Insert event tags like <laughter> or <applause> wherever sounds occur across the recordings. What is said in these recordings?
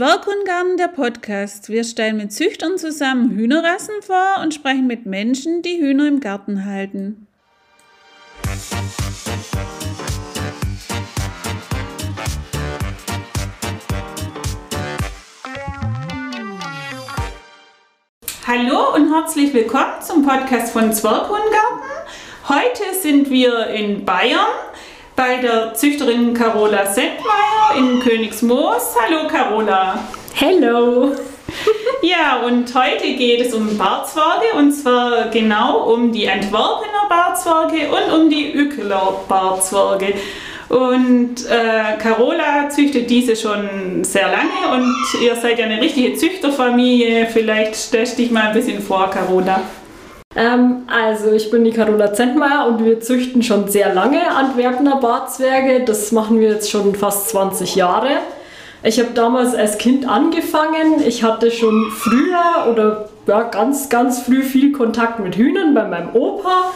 Zwerghundgarten, der Podcast. Wir stellen mit Züchtern zusammen Hühnerrassen vor und sprechen mit Menschen, die Hühner im Garten halten. Hallo und herzlich willkommen zum Podcast von Zwerghundgarten. Heute sind wir in Bayern bei der Züchterin Carola Sendmeier in Königsmoos. Hallo Carola. Hello. <laughs> Ja, und heute geht es um Barzwerge und zwar genau um die Antwerpener Barzwerge und um die Ückeler Barzwerge. Und äh, Carola züchtet diese schon sehr lange und ihr seid ja eine richtige Züchterfamilie. Vielleicht stellst dich mal ein bisschen vor, Carola. Ähm, also ich bin die Carola Zentmeier und wir züchten schon sehr lange Antwerpener Barzwerge. Das machen wir jetzt schon fast 20 Jahre. Ich habe damals als Kind angefangen. Ich hatte schon früher oder ja, ganz, ganz früh viel Kontakt mit Hühnern bei meinem Opa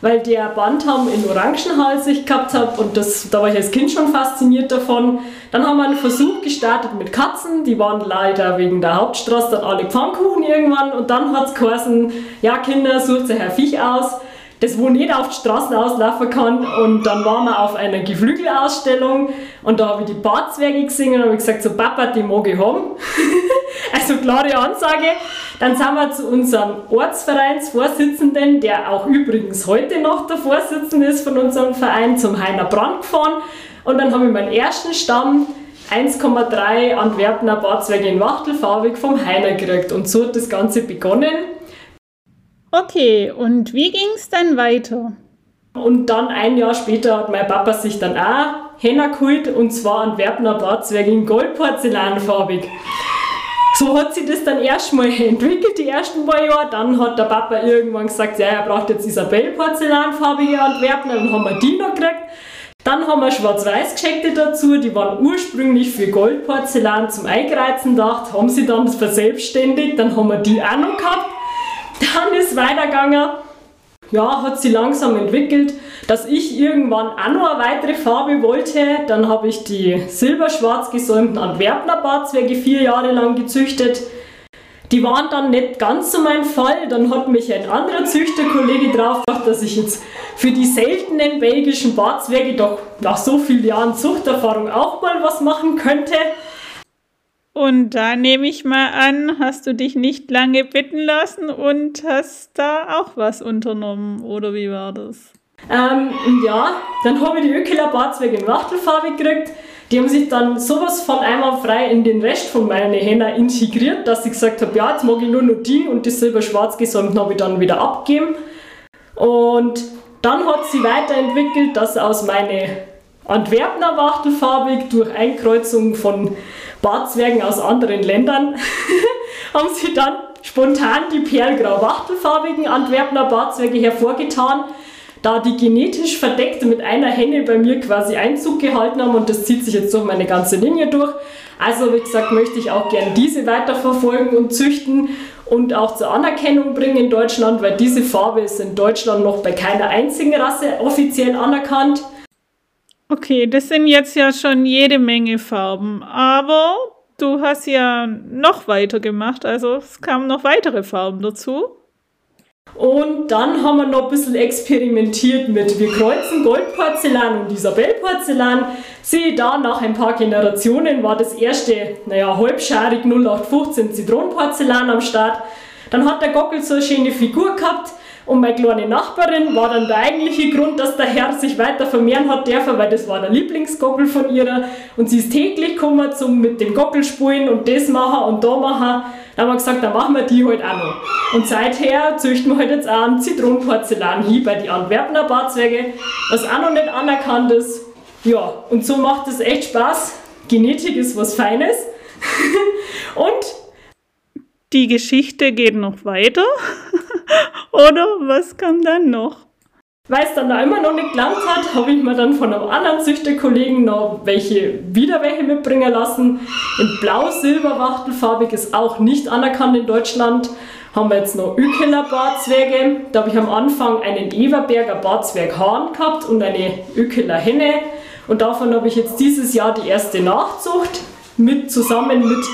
weil der Bantam in Orangenhalsig gehabt hat und das, da war ich als Kind schon fasziniert davon. Dann haben wir einen Versuch gestartet mit Katzen, die waren leider wegen der Hauptstraße dann alle Pfannkuchen irgendwann und dann hat es geheißen, ja Kinder, sucht sich ein Viech aus das wo nicht auf die Straßen auslaufen kann. Und dann waren wir auf einer Geflügelausstellung und da habe ich die Barzwerge gesehen und habe gesagt, so Papa, die mag ich haben. <laughs> also klare Ansage. Dann sind wir zu unserem Ortsvereinsvorsitzenden, der auch übrigens heute noch der Vorsitzende ist von unserem Verein, zum Heiner Brand gefahren. Und dann habe ich meinen ersten Stamm 1,3 Antwerpener Barzwerge in Wachtelfarbig vom Heiner gekriegt. Und so hat das Ganze begonnen. Okay, und wie ging es dann weiter? Und dann ein Jahr später hat mein Papa sich dann auch Henna geholt und zwar ein Werbner Barzwerg in Goldporzellanfarbig. So hat sich das dann erstmal entwickelt, die ersten paar Jahre. Dann hat der Papa irgendwann gesagt, ja, er braucht jetzt Isabel porzellanfarbige Antwerpen, dann haben wir die noch gekriegt. Dann haben wir schwarz-weiß gescheckte dazu, die waren ursprünglich für Goldporzellan zum Eingreizen gedacht, haben sie dann verselbstständigt, dann haben wir die auch noch gehabt. Dann ist weitergegangen, ja, hat sie langsam entwickelt, dass ich irgendwann auch noch eine weitere Farbe wollte. Dann habe ich die silberschwarz gesäumten Antwerpner Barzwerge vier Jahre lang gezüchtet. Die waren dann nicht ganz so mein Fall. Dann hat mich ein anderer Züchterkollege drauf gedacht, dass ich jetzt für die seltenen belgischen Barzwerge doch nach so vielen Jahren Zuchterfahrung auch mal was machen könnte. Und da nehme ich mal an, hast du dich nicht lange bitten lassen und hast da auch was unternommen, oder wie war das? Ähm, ja, dann habe ich die Ökeler Barzwerge in Wachtelfarbe gekriegt. Die haben sich dann sowas von einmal frei in den Rest von meiner Henna integriert, dass ich gesagt habe, ja, jetzt mag ich nur noch die und das silber-schwarz gesäumt habe ich dann wieder abgegeben. Und dann hat sie weiterentwickelt, dass aus meine Antwerpener Wachtelfarbig durch Einkreuzung von Barzwergen aus anderen Ländern <laughs> haben sie dann spontan die perlgrau-wachtelfarbigen Antwerpener Barzwerge hervorgetan, da die genetisch verdeckt mit einer Henne bei mir quasi Einzug gehalten haben und das zieht sich jetzt durch meine ganze Linie durch. Also wie gesagt, möchte ich auch gerne diese weiterverfolgen und züchten und auch zur Anerkennung bringen in Deutschland, weil diese Farbe ist in Deutschland noch bei keiner einzigen Rasse offiziell anerkannt. Okay, das sind jetzt ja schon jede Menge Farben, aber du hast ja noch weiter gemacht, also es kamen noch weitere Farben dazu. Und dann haben wir noch ein bisschen experimentiert mit, wir kreuzen Goldporzellan und Isabellporzellan. Sehe da, nach ein paar Generationen war das erste, naja, halbscharig 0815 Zitronenporzellan am Start. Dann hat der Gockel so eine schöne Figur gehabt und meine kleine Nachbarin war dann der eigentliche Grund, dass der Herr sich weiter vermehren hat dürfen, weil das war der Lieblingsgockel von ihrer. Und sie ist täglich gekommen zum mit dem Gockel spielen und das machen und da machen. Dann haben wir gesagt, dann machen wir die halt auch noch. Und seither züchten wir halt jetzt auch einen Zitronenporzellan hier bei den Antwerpener Barzwerge, was auch noch nicht anerkannt ist. Ja, und so macht es echt Spaß. Genetik ist was Feines. <laughs> und die Geschichte geht noch weiter. <laughs> Oder was kam dann noch? Weil es dann da immer noch nicht gelangt hat, habe ich mir dann von einem anderen Züchterkollegen noch welche, wieder welche mitbringen lassen. In blau-silber-wachtelfarbig ist auch nicht anerkannt in Deutschland. haben wir jetzt noch Ökeler Barzwerge. Da habe ich am Anfang einen Everberger Barzwerg Hahn gehabt und eine Ökeler Henne. Und davon habe ich jetzt dieses Jahr die erste Nachzucht mit zusammen mit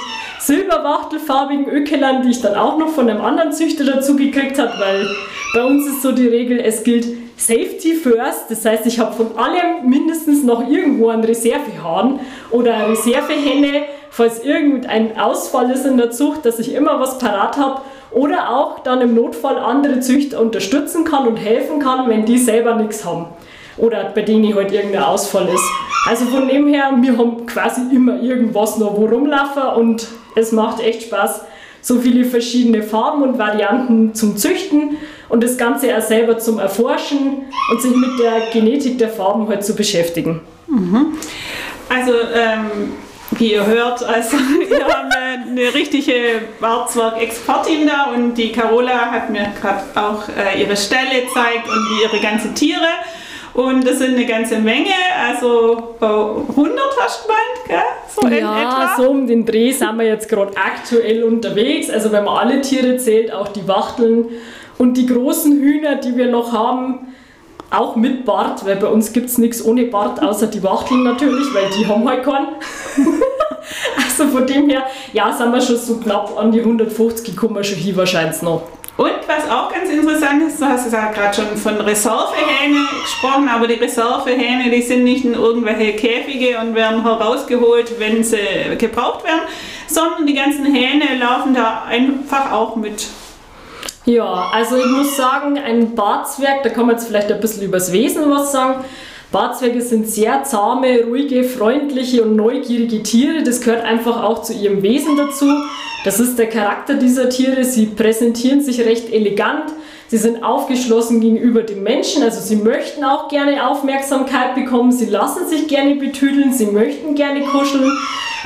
silberwachtelfarbigen Ökelern, die ich dann auch noch von einem anderen Züchter dazu gekriegt habe, weil bei uns ist so die Regel, es gilt Safety first. Das heißt, ich habe von allem mindestens noch irgendwo einen Reservehahn oder eine Reservehenne, falls irgendein Ausfall ist in der Zucht, dass ich immer was parat habe oder auch dann im Notfall andere Züchter unterstützen kann und helfen kann, wenn die selber nichts haben oder bei denen halt irgendein Ausfall ist. Also von dem her, wir haben quasi immer irgendwas noch wo rumlaufen und es macht echt Spaß, so viele verschiedene Farben und Varianten zum Züchten und das Ganze auch selber zum Erforschen und sich mit der Genetik der Farben halt zu beschäftigen. Mhm. Also ähm, wie ihr hört, also <laughs> wir haben eine richtige Barzwerg-Expertin da und die Carola hat mir gerade auch äh, ihre Stelle gezeigt und ihre ganzen Tiere. Und das sind eine ganze Menge, also 100 hast du gemeint, gell? So ja, so um den Dreh sind wir jetzt gerade aktuell unterwegs. Also wenn man alle Tiere zählt, auch die Wachteln und die großen Hühner, die wir noch haben, auch mit Bart, weil bei uns gibt es nichts ohne Bart, außer die Wachteln natürlich, weil die haben halt keinen. <laughs> also von dem her, ja, sind wir schon so knapp an die 150 kommen wir schon hin wahrscheinlich noch. Und was auch ganz interessant ist, du hast ja gerade schon von Reservehähne gesprochen, aber die Reservehähne, die sind nicht in irgendwelche Käfige und werden herausgeholt, wenn sie gebraucht werden, sondern die ganzen Hähne laufen da einfach auch mit. Ja, also ich muss sagen, ein Barzwerg, da kann man jetzt vielleicht ein bisschen übers Wesen was sagen. Barzwerge sind sehr zahme, ruhige, freundliche und neugierige Tiere. Das gehört einfach auch zu ihrem Wesen dazu. Das ist der Charakter dieser Tiere. Sie präsentieren sich recht elegant. Sie sind aufgeschlossen gegenüber den Menschen, also sie möchten auch gerne Aufmerksamkeit bekommen, sie lassen sich gerne betüdeln, sie möchten gerne kuscheln.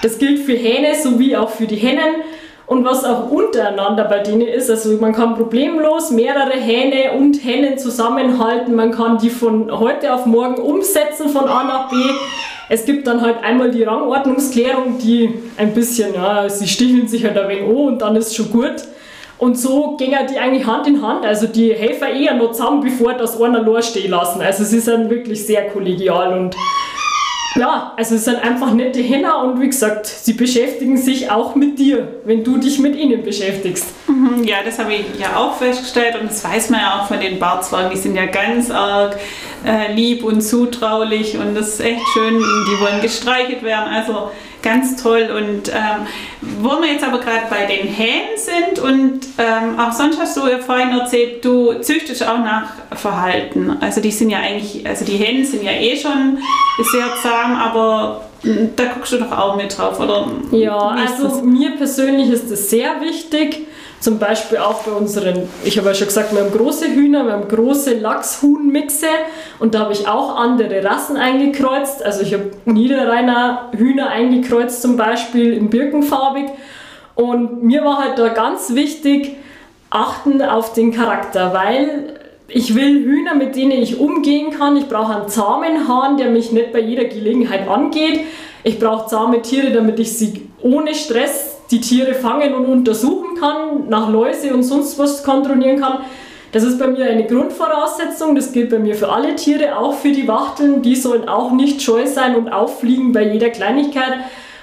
Das gilt für Hähne sowie auch für die Hennen. Und was auch untereinander bei denen ist, also man kann problemlos mehrere Hähne und Hennen zusammenhalten, man kann die von heute auf morgen umsetzen von A nach B. Es gibt dann halt einmal die Rangordnungsklärung, die ein bisschen, ja, sie sticheln sich halt ein wenig an und dann ist schon gut. Und so gingen die eigentlich Hand in Hand. Also die helfen eher noch zusammen, bevor das einer stehen lassen. Also sie sind wirklich sehr kollegial und ja, also es sind einfach nette Henner und wie gesagt, sie beschäftigen sich auch mit dir, wenn du dich mit ihnen beschäftigst. Mhm, ja, das habe ich ja auch festgestellt und das weiß man ja auch von den Barzwagen, die sind ja ganz arg äh, lieb und zutraulich und das ist echt schön, die wollen gestreichelt werden, also ganz toll. Und ähm, wo wir jetzt aber gerade bei den Hähnen sind und ähm, auch sonst hast du ja vorhin erzählt, du züchtest auch nach Verhalten. Also die sind ja eigentlich, also die Hähnen sind ja eh schon sehr zahm, aber hm, da guckst du doch auch mit drauf, oder? Ja, also mir persönlich ist das sehr wichtig. Zum Beispiel auch bei unseren, ich habe ja schon gesagt, wir haben große Hühner, wir haben große Lachshuhnmixe und da habe ich auch andere Rassen eingekreuzt. Also ich habe Niederrheiner Hühner eingekreuzt zum Beispiel in birkenfarbig und mir war halt da ganz wichtig, achten auf den Charakter, weil ich will Hühner, mit denen ich umgehen kann. Ich brauche einen zahmen Hahn, der mich nicht bei jeder Gelegenheit angeht. Ich brauche zahme Tiere, damit ich sie ohne Stress die Tiere fangen und untersuchen kann, nach Läuse und sonst was kontrollieren kann. Das ist bei mir eine Grundvoraussetzung, das gilt bei mir für alle Tiere, auch für die Wachteln. Die sollen auch nicht scheu sein und auffliegen bei jeder Kleinigkeit.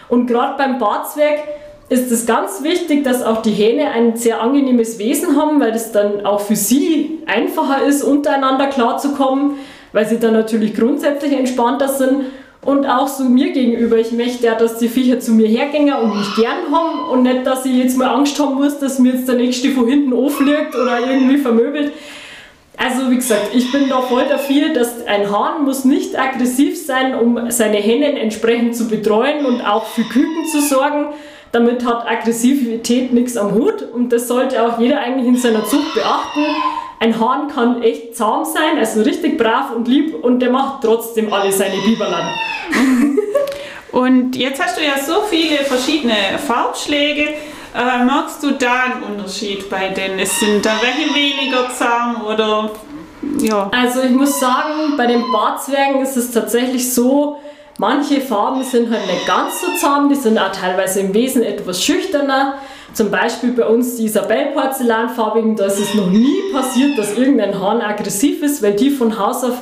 Und gerade beim Barzwerg ist es ganz wichtig, dass auch die Hähne ein sehr angenehmes Wesen haben, weil das dann auch für sie einfacher ist, untereinander klarzukommen, weil sie dann natürlich grundsätzlich entspannter sind und auch so mir gegenüber. Ich möchte ja, dass die Viecher zu mir hergehen und mich gern haben und nicht, dass ich jetzt mal Angst haben muss, dass mir jetzt der nächste von hinten aufliegt oder irgendwie vermöbelt. Also wie gesagt, ich bin da voll dafür, dass ein Hahn muss nicht aggressiv sein, um seine Hennen entsprechend zu betreuen und auch für Küken zu sorgen. Damit hat Aggressivität nichts am Hut und das sollte auch jeder eigentlich in seiner Zucht beachten. Ein Hahn kann echt zahm sein, also richtig brav und lieb und der macht trotzdem alle seine Biberland. <laughs> und jetzt hast du ja so viele verschiedene Farbschläge. Äh, magst du da einen Unterschied bei denen? Sind da welche weniger zahm oder ja? Also ich muss sagen, bei den Barzwergen ist es tatsächlich so, manche Farben sind halt nicht ganz so zahm, die sind auch teilweise im Wesen etwas schüchterner. Zum Beispiel bei uns die Isabell-Porzellanfarbigen, da ist es noch nie passiert, dass irgendein Hahn aggressiv ist, weil die von Haus auf,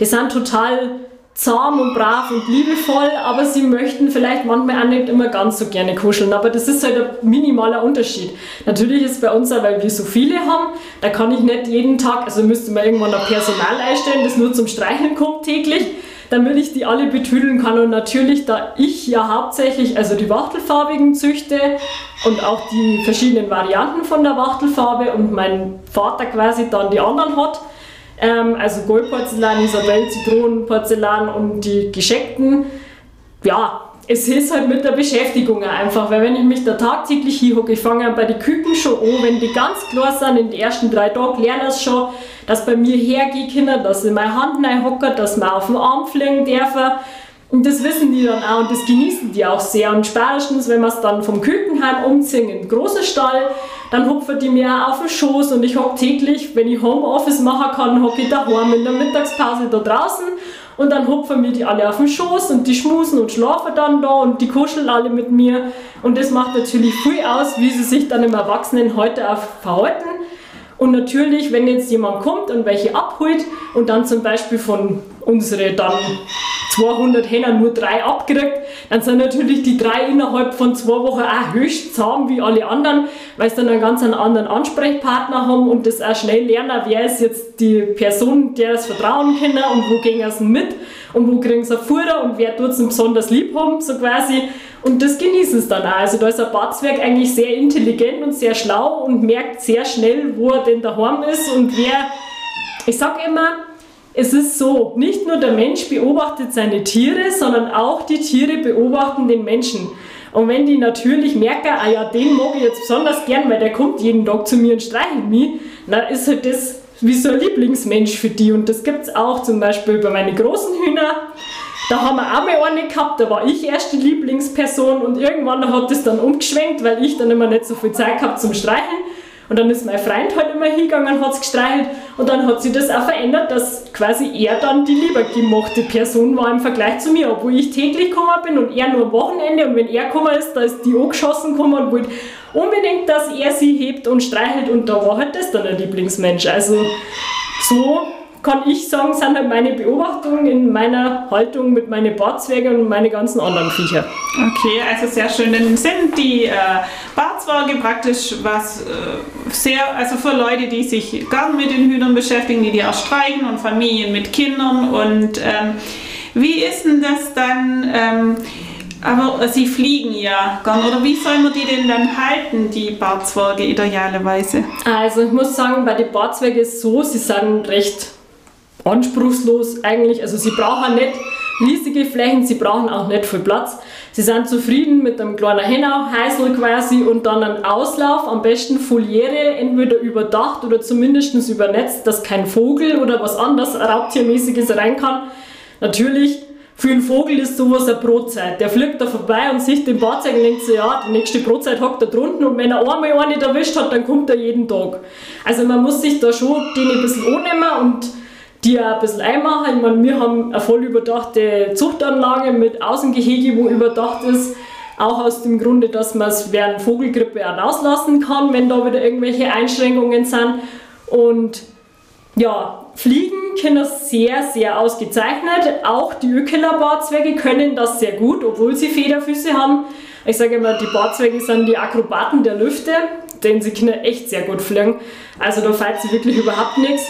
die sind total zahm und brav und liebevoll, aber sie möchten vielleicht manchmal auch nicht immer ganz so gerne kuscheln. Aber das ist halt ein minimaler Unterschied. Natürlich ist bei uns auch, weil wir so viele haben, da kann ich nicht jeden Tag, also müsste man irgendwann ein Personal einstellen, das nur zum Streicheln kommt täglich, damit ich die alle betüdeln kann. Und natürlich, da ich ja hauptsächlich also die Wachtelfarbigen züchte und auch die verschiedenen Varianten von der Wachtelfarbe und mein Vater quasi dann die anderen hat, ähm, also Goldporzellan, Isabell, Zitronenporzellan und die gescheckten. Ja, es ist halt mit der Beschäftigung einfach, weil wenn ich mich da tagtäglich hinhocke, ich fange bei den Küken schon an, wenn die ganz klar sind, in den ersten drei Tagen lerne ich schon, dass bei mir hergehen können, dass ich meine Hand reinhocke, dass man auf den Arm fliegen dürfen. Und das wissen die dann auch und das genießen die auch sehr. Und spätestens, wenn wir es dann vom Kükenheim umziehen in den großen Stall, dann hupfen die mir auf den Schoß und ich hocke täglich, wenn ich Homeoffice machen kann, hocke ich daheim in der Mittagspause da draußen und dann hupfen mir die alle auf den Schoß und die schmusen und schlafen dann da und die kuscheln alle mit mir und das macht natürlich viel aus, wie sie sich dann im Erwachsenen heute auch verhalten. Und natürlich, wenn jetzt jemand kommt und welche abholt und dann zum Beispiel von unsere dann 200 Hähner nur drei abkriegt, dann sind natürlich die drei innerhalb von zwei Wochen auch höchst zahm wie alle anderen, weil sie dann einen ganz anderen Ansprechpartner haben und das auch schnell lernen, wer ist jetzt die Person, der es vertrauen können und wo gehen sie mit und wo kriegen sie Futter und wer tut es besonders lieb haben, so quasi. Und das genießen sie dann auch. Also da ist ein Batzwerg eigentlich sehr intelligent und sehr schlau und merkt sehr schnell, wo er denn daheim ist und wer. Ich sag immer, es ist so, nicht nur der Mensch beobachtet seine Tiere, sondern auch die Tiere beobachten den Menschen. Und wenn die natürlich merken, ah ja, den mag ich jetzt besonders gern, weil der kommt jeden Tag zu mir und streichelt mich, dann ist halt das wie so ein Lieblingsmensch für die. Und das gibt es auch zum Beispiel bei meinen großen Hühnern. Da haben wir auch mal eine gehabt, da war ich erst die Lieblingsperson und irgendwann hat das dann umgeschwenkt, weil ich dann immer nicht so viel Zeit gehabt zum Streicheln. Und dann ist mein Freund halt immer hingegangen und hat es gestreichelt und dann hat sich das auch verändert, dass quasi er dann die lieber gemachte Person war im Vergleich zu mir, obwohl ich täglich gekommen bin und er nur am Wochenende und wenn er gekommen ist, da ist die angeschossen gekommen und wollte unbedingt, dass er sie hebt und streichelt und da war halt das dann ein Lieblingsmensch. Also so kann ich sagen, sind halt meine Beobachtungen in meiner Haltung mit meinen Barzwergen und meine ganzen anderen Viecher. Okay, also sehr schön. Dann sind die äh, Barzwerge praktisch was äh, sehr, also für Leute, die sich gern mit den Hühnern beschäftigen, die die auch streichen und Familien mit Kindern. Und ähm, wie ist denn das dann? Ähm, aber sie fliegen ja gern. Oder wie soll man die denn dann halten, die Barzwerge idealerweise? Also ich muss sagen, bei den Barzwergen ist es so, sie sind recht anspruchslos eigentlich. Also sie brauchen nicht riesige Flächen, sie brauchen auch nicht viel Platz. Sie sind zufrieden mit einem kleinen Hennauhäusl quasi und dann einen Auslauf, am besten Foliere, entweder überdacht oder zumindest übernetzt, dass kein Vogel oder was anderes Raubtiermäßiges rein kann. Natürlich, für einen Vogel ist sowas eine Brotzeit. Der fliegt da vorbei und sieht den Barzeiger und denkt so, ja, die nächste Brotzeit hockt da drunten und wenn er einmal einen erwischt hat, dann kommt er jeden Tag. Also man muss sich da schon den ein bisschen annehmen und die auch ein bisschen einmachen. Ich meine, wir haben eine voll überdachte Zuchtanlage mit Außengehege, wo überdacht ist. Auch aus dem Grunde, dass man es während Vogelgrippe auch rauslassen kann, wenn da wieder irgendwelche Einschränkungen sind. Und ja, Fliegen können sehr, sehr ausgezeichnet. Auch die Ökeler Barzwerge können das sehr gut, obwohl sie Federfüße haben. Ich sage immer, die Barzwerge sind die Akrobaten der Lüfte, denn sie können echt sehr gut fliegen. Also da fällt sie wirklich überhaupt nichts.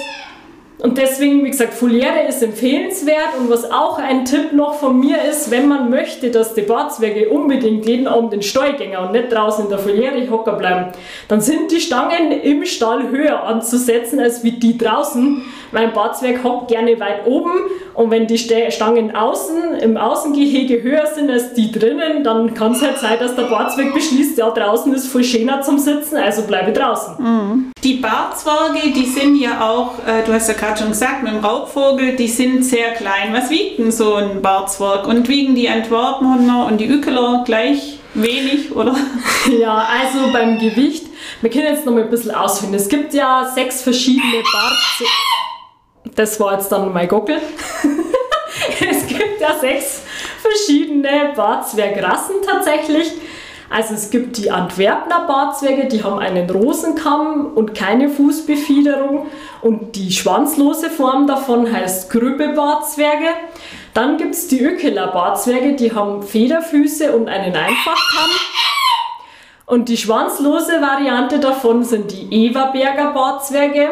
Und deswegen, wie gesagt, Foliere ist empfehlenswert und was auch ein Tipp noch von mir ist, wenn man möchte, dass die Barzwerge unbedingt jeden Abend den gehen und nicht draußen in der Foliere hocker bleiben, dann sind die Stangen im Stall höher anzusetzen als wie die draußen, weil ein hockt gerne weit oben und wenn die Stangen außen im Außengehege höher sind als die drinnen, dann kann es halt sein, dass der Barzwerg beschließt, ja draußen ist voll schöner zum Sitzen, also bleibe draußen. Mhm. Die Barzwerge, die sind ja auch, äh, du hast ja gerade schon gesagt, mit dem Raubvogel, die sind sehr klein. Was wiegt denn so ein Barzwerg? Und wiegen die Antwerpener und die Ükeler gleich wenig, oder? <laughs> Ja, also beim Gewicht, wir können jetzt noch mal ein bisschen ausfinden. Es gibt ja sechs verschiedene Barzwerge. Das war jetzt dann mein Gockel. <laughs> es gibt ja sechs verschiedene Barzwergrassen tatsächlich. Also es gibt die Antwerpner Barzwerge, die haben einen Rosenkamm und keine Fußbefiederung und die schwanzlose Form davon heißt Grübbe-Barzwerge. Dann gibt es die Ökeler Barzwerge, die haben Federfüße und einen Einfachkamm. Und die schwanzlose Variante davon sind die Everberger Barzwerge.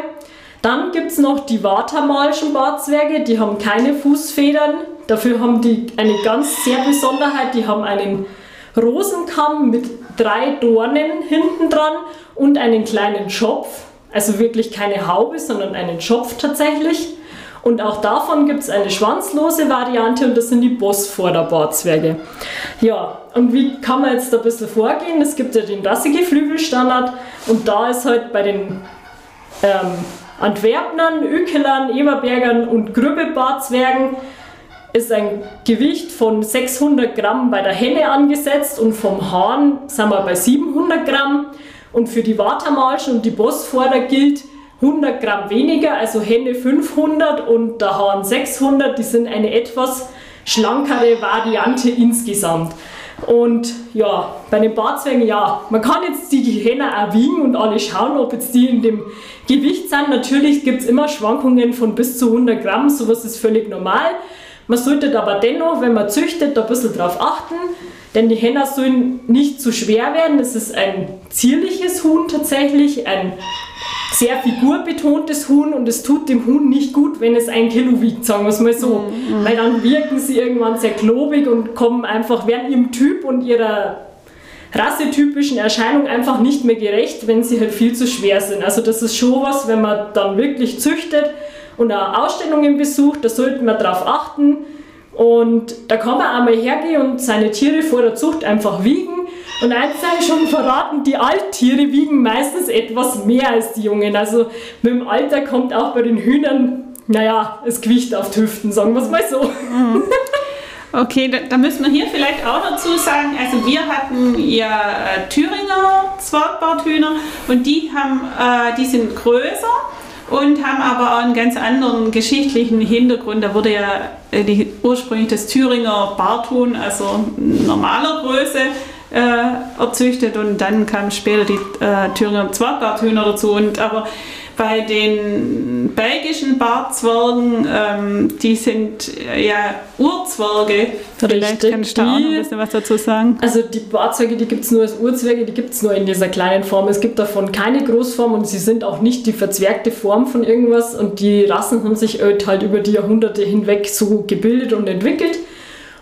Dann gibt es noch die Watermalschen Barzwerge, die haben keine Fußfedern. Dafür haben die eine ganz sehr Besonderheit, die haben einen Rosenkamm mit drei Dornen hinten dran und einen kleinen Schopf. Also wirklich keine Haube, sondern einen Schopf tatsächlich. Und auch davon gibt es eine schwanzlose Variante und das sind die Bossvorderbarzwerge. Ja, und wie kann man jetzt da ein bisschen vorgehen? Es gibt ja den rassige Flügelstandard und da ist halt bei den ähm, Antwerpnern, Ökelern, Eberbergern und Grübbebarzwergen ist ein Gewicht von 600 Gramm bei der Henne angesetzt und vom Hahn sind wir bei 700 Gramm. Und für die Watermalschen und die Bossvorder gilt 100 Gramm weniger, also Henne 500 und der Hahn 600. Die sind eine etwas schlankere Variante insgesamt. Und ja, bei den Barzwängen, ja, man kann jetzt die Hähner auch wiegen und alle schauen, ob jetzt die in dem Gewicht sind. Natürlich gibt es immer Schwankungen von bis zu 100 Gramm, sowas ist völlig normal. Man sollte aber dennoch, wenn man züchtet, da ein bisschen drauf achten, denn die Hähner sollen nicht zu schwer werden. Es ist ein zierliches Huhn tatsächlich, ein sehr figurbetontes Huhn und es tut dem Huhn nicht gut, wenn es ein Kilo wiegt, sagen wir es mal so. Mhm. Weil dann wirken sie irgendwann sehr klobig und kommen einfach, werden ihrem Typ und ihrer rassetypischen Erscheinung einfach nicht mehr gerecht, wenn sie halt viel zu schwer sind. Also das ist schon was, wenn man dann wirklich züchtet und auch Ausstellungen besucht, da sollte man darauf achten. Und da kann man einmal hergehen und seine Tiere vor der Zucht einfach wiegen. Und eins sei schon verraten, die Alttiere wiegen meistens etwas mehr als die Jungen. Also mit dem Alter kommt auch bei den Hühnern, naja, das Gewicht auf die Hüften, sagen wir es mal so. Mhm. Okay, da, da, müssen wir hier vielleicht auch dazu sagen, also wir hatten ja äh, Thüringer Zwartbarthühner und die haben, äh, die sind größer und haben aber auch einen ganz anderen geschichtlichen Hintergrund. Da wurde ja äh, die, ursprünglich das Thüringer Barthuhn, also normaler Größe, äh, erzüchtet und dann kamen später die äh, Thüringer Zwartbarthühner dazu. Und aber bei den belgischen Bartzwergen, ähm, die sind äh, ja Urzwerge. Vielleicht kannst du auch noch ein bisschen was dazu sagen. Also die Bartzwerge, die gibt es nur als Urzwerge, die gibt es nur in dieser kleinen Form. Es gibt davon keine Großform und sie sind auch nicht die verzwergte Form von irgendwas und die Rassen haben sich halt über die Jahrhunderte hinweg so gebildet und entwickelt.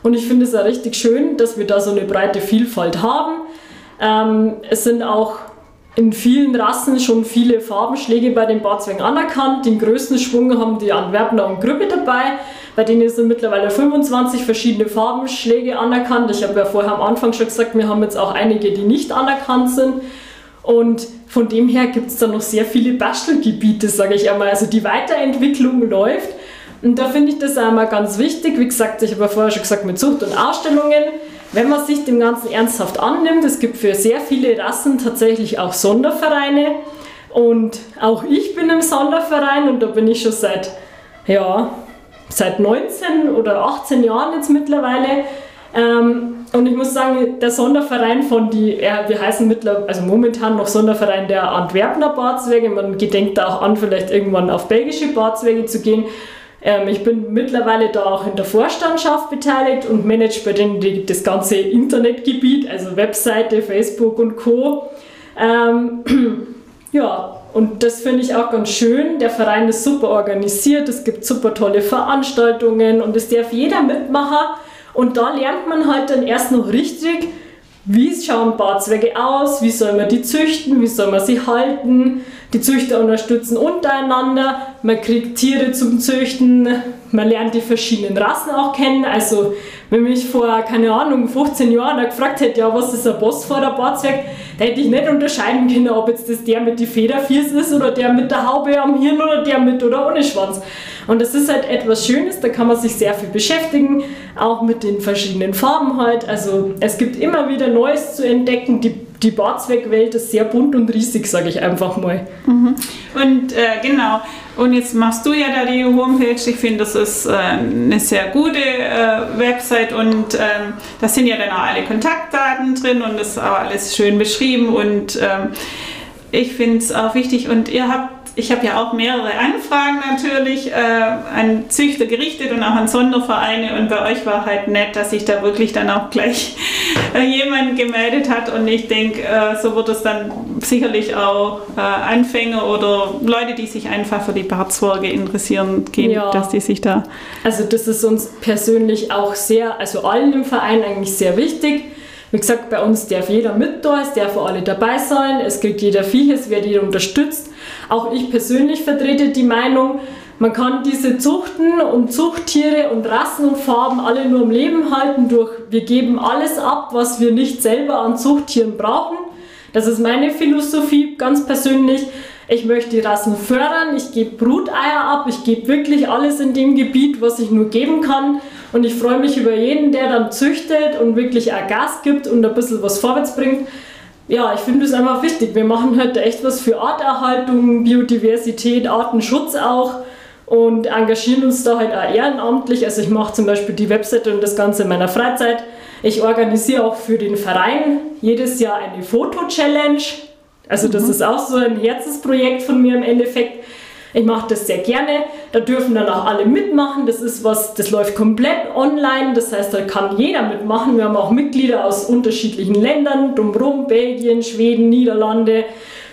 Und ich finde es ja richtig schön, dass wir da so eine breite Vielfalt haben. Ähm, es sind auch in vielen Rassen schon viele Farbenschläge bei den Barzwängen anerkannt. Den größten Schwung haben die Antwerpner und Grüppe dabei. Bei denen sind mittlerweile 25 verschiedene Farbenschläge anerkannt. Ich habe ja vorher am Anfang schon gesagt, wir haben jetzt auch einige, die nicht anerkannt sind. Und von dem her gibt es da noch sehr viele Bastelgebiete, sage ich einmal. Also die Weiterentwicklung läuft. Und da finde ich das einmal ganz wichtig. Wie gesagt, ich habe ja vorher schon gesagt, mit Zucht und Ausstellungen wenn man sich dem Ganzen ernsthaft annimmt, es gibt für sehr viele Rassen tatsächlich auch Sondervereine. Und auch ich bin im Sonderverein und da bin ich schon seit, ja, seit 19 oder 18 Jahren jetzt mittlerweile. Ähm, und ich muss sagen, der Sonderverein von die, wir heißen mittlerweile, also momentan noch Sonderverein der Antwerpner Barzwege. Man gedenkt da auch an, vielleicht irgendwann auf belgische Barzwege zu gehen. Ähm, ich bin mittlerweile da auch in der Vorstandschaft beteiligt und manage bei denen die, das ganze Internetgebiet, also Webseite, Facebook und Co. Ähm, <clears throat> ja, und das finde ich auch ganz schön. Der Verein ist super organisiert, es gibt super tolle Veranstaltungen und es darf jeder mitmachen. Und da lernt man halt dann erst noch richtig, wie schauen Barzwecke aus, wie soll man die züchten, wie soll man sie halten. Die Züchter unterstützen untereinander, man kriegt Tiere zum Züchten, man lernt die verschiedenen Rassen auch kennen. Also, wenn mich vor, keine Ahnung, 15 Jahren gefragt hätte, ja, was ist ein Boss vor der Barzwerg, da hätte ich nicht unterscheiden können, ob jetzt das der mit die Federfiers ist oder der mit der Haube am Hirn oder der mit oder ohne Schwanz. Und das ist halt etwas Schönes, da kann man sich sehr viel beschäftigen, auch mit den verschiedenen Farben halt. Also es gibt immer wieder Neues zu entdecken. Die die Barzweckwelt ist sehr bunt und riesig, sage ich einfach mal. Mhm. Und äh, genau, und jetzt machst du ja da die Homepage. Ich finde, das ist äh, eine sehr gute äh, Website und ähm, da sind ja dann auch alle Kontaktdaten drin und ist auch alles schön beschrieben und ähm, ich finde es auch wichtig und ihr habt ich habe ja auch mehrere Anfragen natürlich äh, an Züchter gerichtet und auch an Sondervereine und bei euch war halt nett, dass sich da wirklich dann auch gleich äh, jemand gemeldet hat und ich denke, äh, so wird es dann sicherlich auch äh, Anfänger oder Leute, die sich einfach für die Bartzwerge interessieren, geben, ja. dass die sich da... Also das ist uns persönlich auch sehr, also allen im Verein eigentlich sehr wichtig. Wie gesagt, bei uns darf jeder mit da, es darf alle dabei sein, es gilt jeder Viech, es wird jeder unterstützt. Auch ich persönlich vertrete die Meinung, man kann diese Zuchten und Zuchttiere und Rassen und Farben alle nur im Leben halten durch, wir geben alles ab, was wir nicht selber an Zuchttieren brauchen. Das ist meine Philosophie ganz persönlich. Ich möchte die Rassen fördern, ich gebe Bruteier ab, ich gebe wirklich alles in dem Gebiet, was ich nur geben kann. Und ich freue mich über jeden, der dann züchtet und wirklich auch Gas gibt und ein bisschen was vorwärts bringt ja, ich finde es einfach wichtig. Wir machen heute echt was für Arterhaltung, Biodiversität, Artenschutz auch und engagieren uns da halt auch ehrenamtlich. Also ich mache zum Beispiel die Webseite und das Ganze in meiner Freizeit. Ich organisiere auch für den Verein jedes Jahr eine Foto-Challenge. Also das mhm. ist auch so ein Herzensprojekt von mir im Endeffekt. Ich mache das sehr gerne. Da dürfen dann auch alle mitmachen. Das ist was, das läuft komplett online. Das heißt, da kann jeder mitmachen. Wir haben auch Mitglieder aus unterschiedlichen Ländern, drumherum, Belgien, Schweden, Niederlande,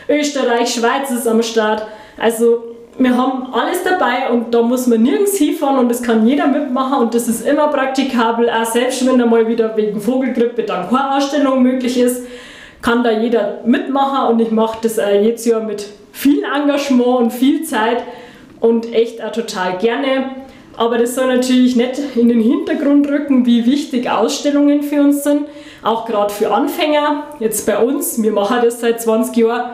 Österreich, Schweiz ist am Start. Also wir haben alles dabei und da muss man nirgends hinfahren und das kann jeder mitmachen und das ist immer praktikabel. Auch selbst wenn da mal wieder wegen Vogelgrippe dann keine Ausstellung möglich ist, kann da jeder mitmachen und ich mache das auch jedes Jahr mit viel Engagement und viel Zeit und echt auch total gerne. Aber das soll natürlich nicht in den Hintergrund rücken, wie wichtig Ausstellungen für uns sind, auch gerade für Anfänger. Jetzt bei uns, wir machen das seit 20 Jahren.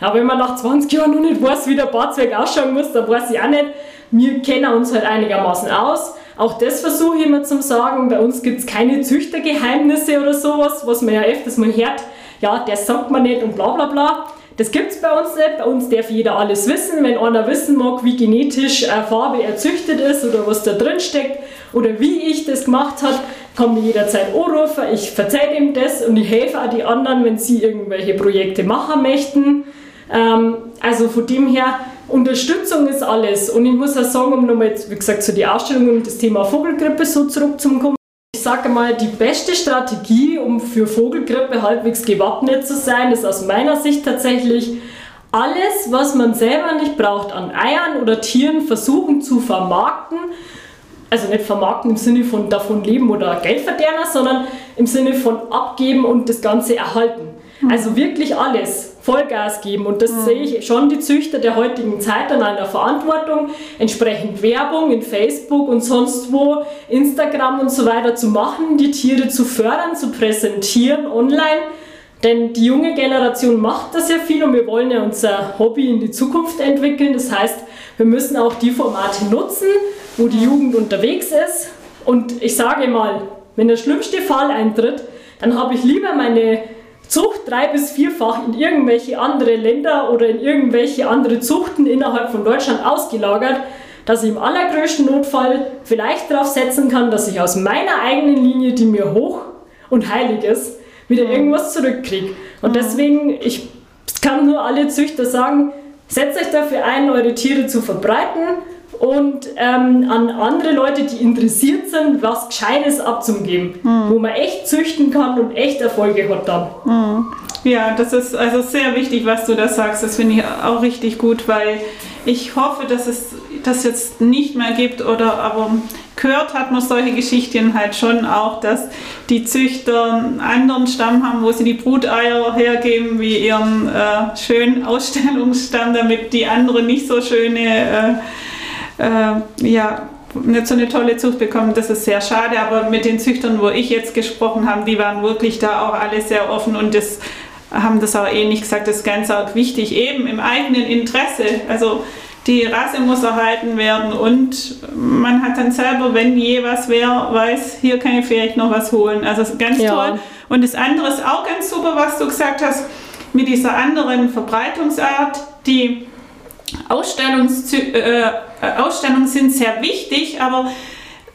Ja, wenn man nach 20 Jahren noch nicht weiß, wie der Bautzweig ausschauen muss, dann weiß ich auch nicht. Wir kennen uns halt einigermaßen aus. Auch das versuche ich immer zu sagen. Bei uns gibt es keine Züchtergeheimnisse oder sowas, was man ja öfters mal hört. Ja, der sagt man nicht und bla bla bla. Das gibt es bei uns nicht. Bei uns darf jeder alles wissen. Wenn einer wissen mag, wie genetisch eine Farbe erzüchtet ist oder was da drin steckt oder wie ich das gemacht habe, kann mir jederzeit anrufen. Ich verzeihe ihm das und ich helfe auch die anderen, wenn sie irgendwelche Projekte machen möchten. Ähm, also von dem her, Unterstützung ist alles. Und ich muss auch sagen, um nochmal, wie gesagt, zu so die Ausstellung und das Thema Vogelgrippe so zurückzukommen, ich sage mal, die beste Strategie, um für Vogelgrippe halbwegs gewappnet zu sein, ist aus meiner Sicht tatsächlich alles, was man selber nicht braucht an Eiern oder Tieren, versuchen zu vermarkten. Also nicht vermarkten im Sinne von davon leben oder Geld verdienen, sondern im Sinne von abgeben und das Ganze erhalten. Also wirklich alles, Vollgas geben. Und das mhm. sehe ich schon die Züchter der heutigen Zeit an einer Verantwortung, entsprechend Werbung in Facebook und sonst wo, Instagram und so weiter zu machen, die Tiere zu fördern, zu präsentieren online. Denn die junge Generation macht das ja viel und wir wollen ja unser Hobby in die Zukunft entwickeln. Das heißt, wir müssen auch die Formate nutzen, wo die Jugend unterwegs ist. Und ich sage mal, wenn der schlimmste Fall eintritt, dann habe ich lieber meine Zucht drei- bis vierfach in irgendwelche andere Länder oder in irgendwelche andere Zuchten innerhalb von Deutschland ausgelagert, dass ich im allergrößten Notfall vielleicht darauf setzen kann, dass ich aus meiner eigenen Linie, die mir hoch und heilig ist, wieder irgendwas zurückkriege. Und mhm. deswegen, ich kann nur alle Züchter sagen, setzt euch dafür ein, eure Tiere zu verbreiten und ähm, an andere Leute, die interessiert sind, was Gescheites abzugeben, mhm. wo man echt züchten kann und echt Erfolge hat dann. Mhm. Ja, das ist also sehr wichtig, was du da sagst. Das finde ich auch richtig gut, weil ich hoffe, dass es das jetzt nicht mehr gibt oder aber gehört hat man solche Geschichten halt schon auch, dass die Züchter einen anderen Stamm haben, wo sie die Bruteier hergeben wie ihren äh, schönen Ausstellungsstamm, damit die anderen nicht so schöne äh, äh, ja, nicht so eine tolle Zucht bekommen. Das ist sehr schade, aber mit den Züchtern, wo ich jetzt gesprochen habe, die waren wirklich da auch alle sehr offen und das haben das auch ähnlich gesagt, das ist ganz auch wichtig, eben im eigenen Interesse. Also die Rasse muss erhalten werden und man hat dann selber, wenn je was wäre, weiß, hier kann ich vielleicht noch was holen. Also ganz ja. toll. Und das andere ist auch ganz super, was du gesagt hast, mit dieser anderen Verbreitungsart. Die Ausstellungs äh, Ausstellungen sind sehr wichtig, aber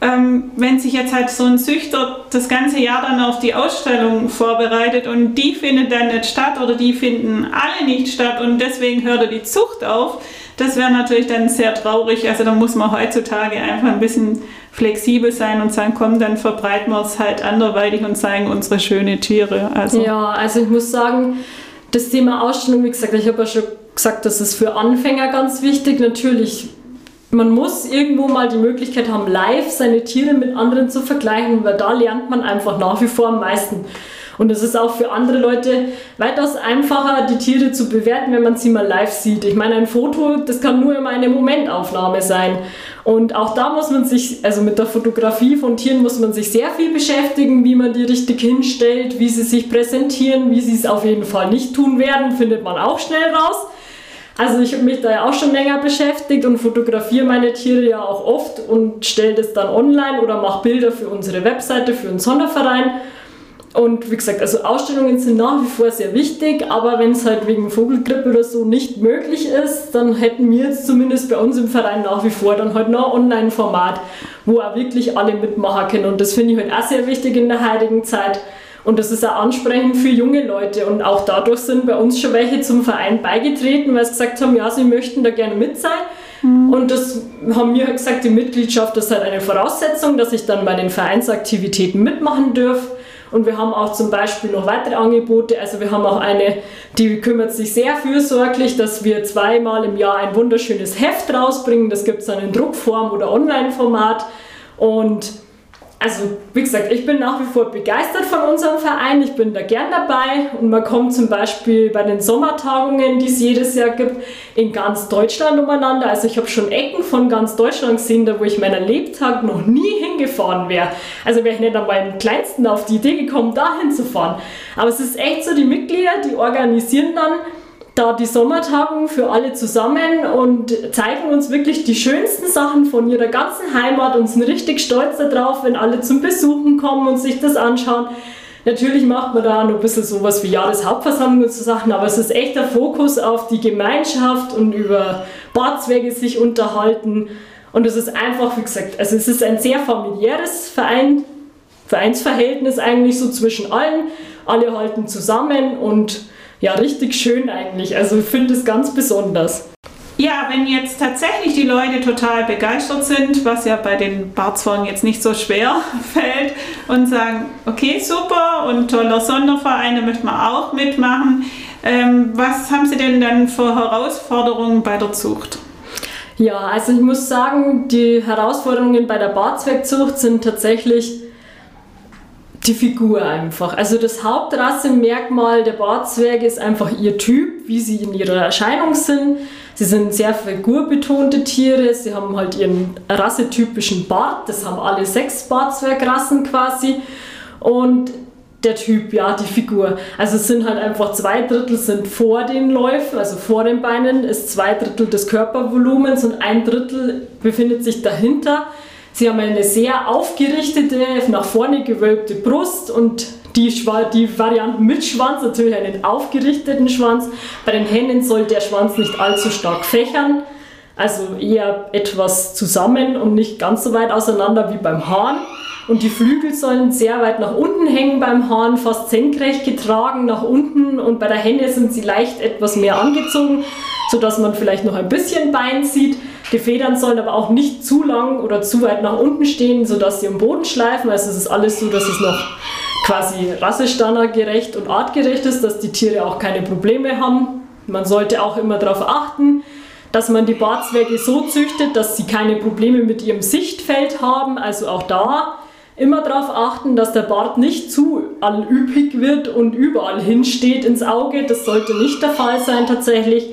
ähm, wenn sich jetzt halt so ein Züchter das ganze Jahr dann auf die Ausstellung vorbereitet und die findet dann nicht statt oder die finden alle nicht statt und deswegen hört er die Zucht auf, das wäre natürlich dann sehr traurig. Also da muss man heutzutage einfach ein bisschen flexibel sein und sagen, komm, dann verbreiten wir es halt anderweitig und zeigen unsere schönen Tiere. Also. Ja, also ich muss sagen, das Thema Ausstellung, wie gesagt, ich habe ja schon gesagt, das ist für Anfänger ganz wichtig. Natürlich man muss irgendwo mal die Möglichkeit haben, live seine Tiere mit anderen zu vergleichen, weil da lernt man einfach nach wie vor am meisten. Und es ist auch für andere Leute weitaus einfacher, die Tiere zu bewerten, wenn man sie mal live sieht. Ich meine, ein Foto, das kann nur immer eine Momentaufnahme sein. Und auch da muss man sich, also mit der Fotografie von Tieren muss man sich sehr viel beschäftigen, wie man die richtig hinstellt, wie sie sich präsentieren, wie sie es auf jeden Fall nicht tun werden, findet man auch schnell raus. Also ich habe mich da ja auch schon länger beschäftigt und fotografiere meine Tiere ja auch oft und stelle das dann online oder mache Bilder für unsere Webseite, für einen Sonderverein. Und wie gesagt, also Ausstellungen sind nach wie vor sehr wichtig, aber wenn es halt wegen Vogelgrippe oder so nicht möglich ist, dann hätten wir jetzt zumindest bei uns im Verein nach wie vor dann halt noch ein Online-Format, wo auch wirklich alle mitmachen können. Und das finde ich halt auch sehr wichtig in der heutigen Zeit und das ist auch ansprechend für junge Leute. Und auch dadurch sind bei uns schon welche zum Verein beigetreten, weil sie gesagt haben, ja, sie möchten da gerne mit sein. Mhm. Und das haben mir halt gesagt, die Mitgliedschaft ist halt eine Voraussetzung, dass ich dann bei den Vereinsaktivitäten mitmachen darf. Und wir haben auch zum Beispiel noch weitere Angebote. Also wir haben auch eine, die kümmert sich sehr fürsorglich, dass wir zweimal im Jahr ein wunderschönes Heft rausbringen. Das gibt es dann in Druckform oder Online-Format. Und also wie gesagt, ich bin nach wie vor begeistert von unserem Verein. Ich bin da gern dabei und man kommt zum Beispiel bei den Sommertagungen, die es jedes Jahr gibt, in ganz Deutschland umeinander. Also ich habe schon Ecken von ganz Deutschland gesehen, da wo ich meinen Lebtag noch nie hingefahren wäre. Also wäre ich nicht einmal im Kleinsten auf die Idee gekommen, da hinzufahren. Aber es ist echt so, die Mitglieder, die organisieren dann da die Sommertagung für alle zusammen und zeigen uns wirklich die schönsten Sachen von ihrer ganzen Heimat und sind richtig stolz darauf, wenn alle zum Besuchen kommen und sich das anschauen. Natürlich macht man da noch ein bisschen sowas wie Jahreshauptversammlung und so Sachen, aber es ist echt der Fokus auf die Gemeinschaft und über Barzwecke sich unterhalten. Und es ist einfach, wie gesagt, also es ist ein sehr familiäres Verein, Vereinsverhältnis eigentlich so zwischen allen. Alle halten zusammen und ja, richtig schön eigentlich. Also ich finde es ganz besonders. Ja, wenn jetzt tatsächlich die Leute total begeistert sind, was ja bei den Barzwang jetzt nicht so schwer <laughs> fällt, und sagen, okay, super und toller Sonderverein, da möchten wir auch mitmachen. Ähm, was haben Sie denn dann für Herausforderungen bei der Zucht? Ja, also ich muss sagen, die Herausforderungen bei der Barzweckzucht sind tatsächlich die Figur einfach. Also das Hauptrassemerkmal der Bartzwerge ist einfach ihr Typ, wie sie in ihrer Erscheinung sind. Sie sind sehr figurbetonte Tiere, sie haben halt ihren rassetypischen Bart, das haben alle sechs Barzwergrassen quasi. Und der Typ, ja, die Figur. Also es sind halt einfach zwei Drittel sind vor den Läufen, also vor den Beinen ist zwei Drittel des Körpervolumens und ein Drittel befindet sich dahinter. Sie haben eine sehr aufgerichtete, nach vorne gewölbte Brust und die, die Varianten mit Schwanz natürlich einen aufgerichteten Schwanz. Bei den Hennen soll der Schwanz nicht allzu stark fächern, also eher etwas zusammen und nicht ganz so weit auseinander wie beim Hahn. Und die Flügel sollen sehr weit nach unten hängen beim Hahn, fast senkrecht getragen nach unten und bei der Henne sind sie leicht etwas mehr angezogen, sodass man vielleicht noch ein bisschen Bein sieht. Die Federn sollen aber auch nicht zu lang oder zu weit nach unten stehen, sodass sie am Boden schleifen. Also es ist alles so, dass es noch quasi rassestandardgerecht und artgerecht ist, dass die Tiere auch keine Probleme haben. Man sollte auch immer darauf achten, dass man die Barzwerge so züchtet, dass sie keine Probleme mit ihrem Sichtfeld haben. Also auch da immer darauf achten, dass der Bart nicht zu allüppig wird und überall hinsteht ins Auge. Das sollte nicht der Fall sein tatsächlich.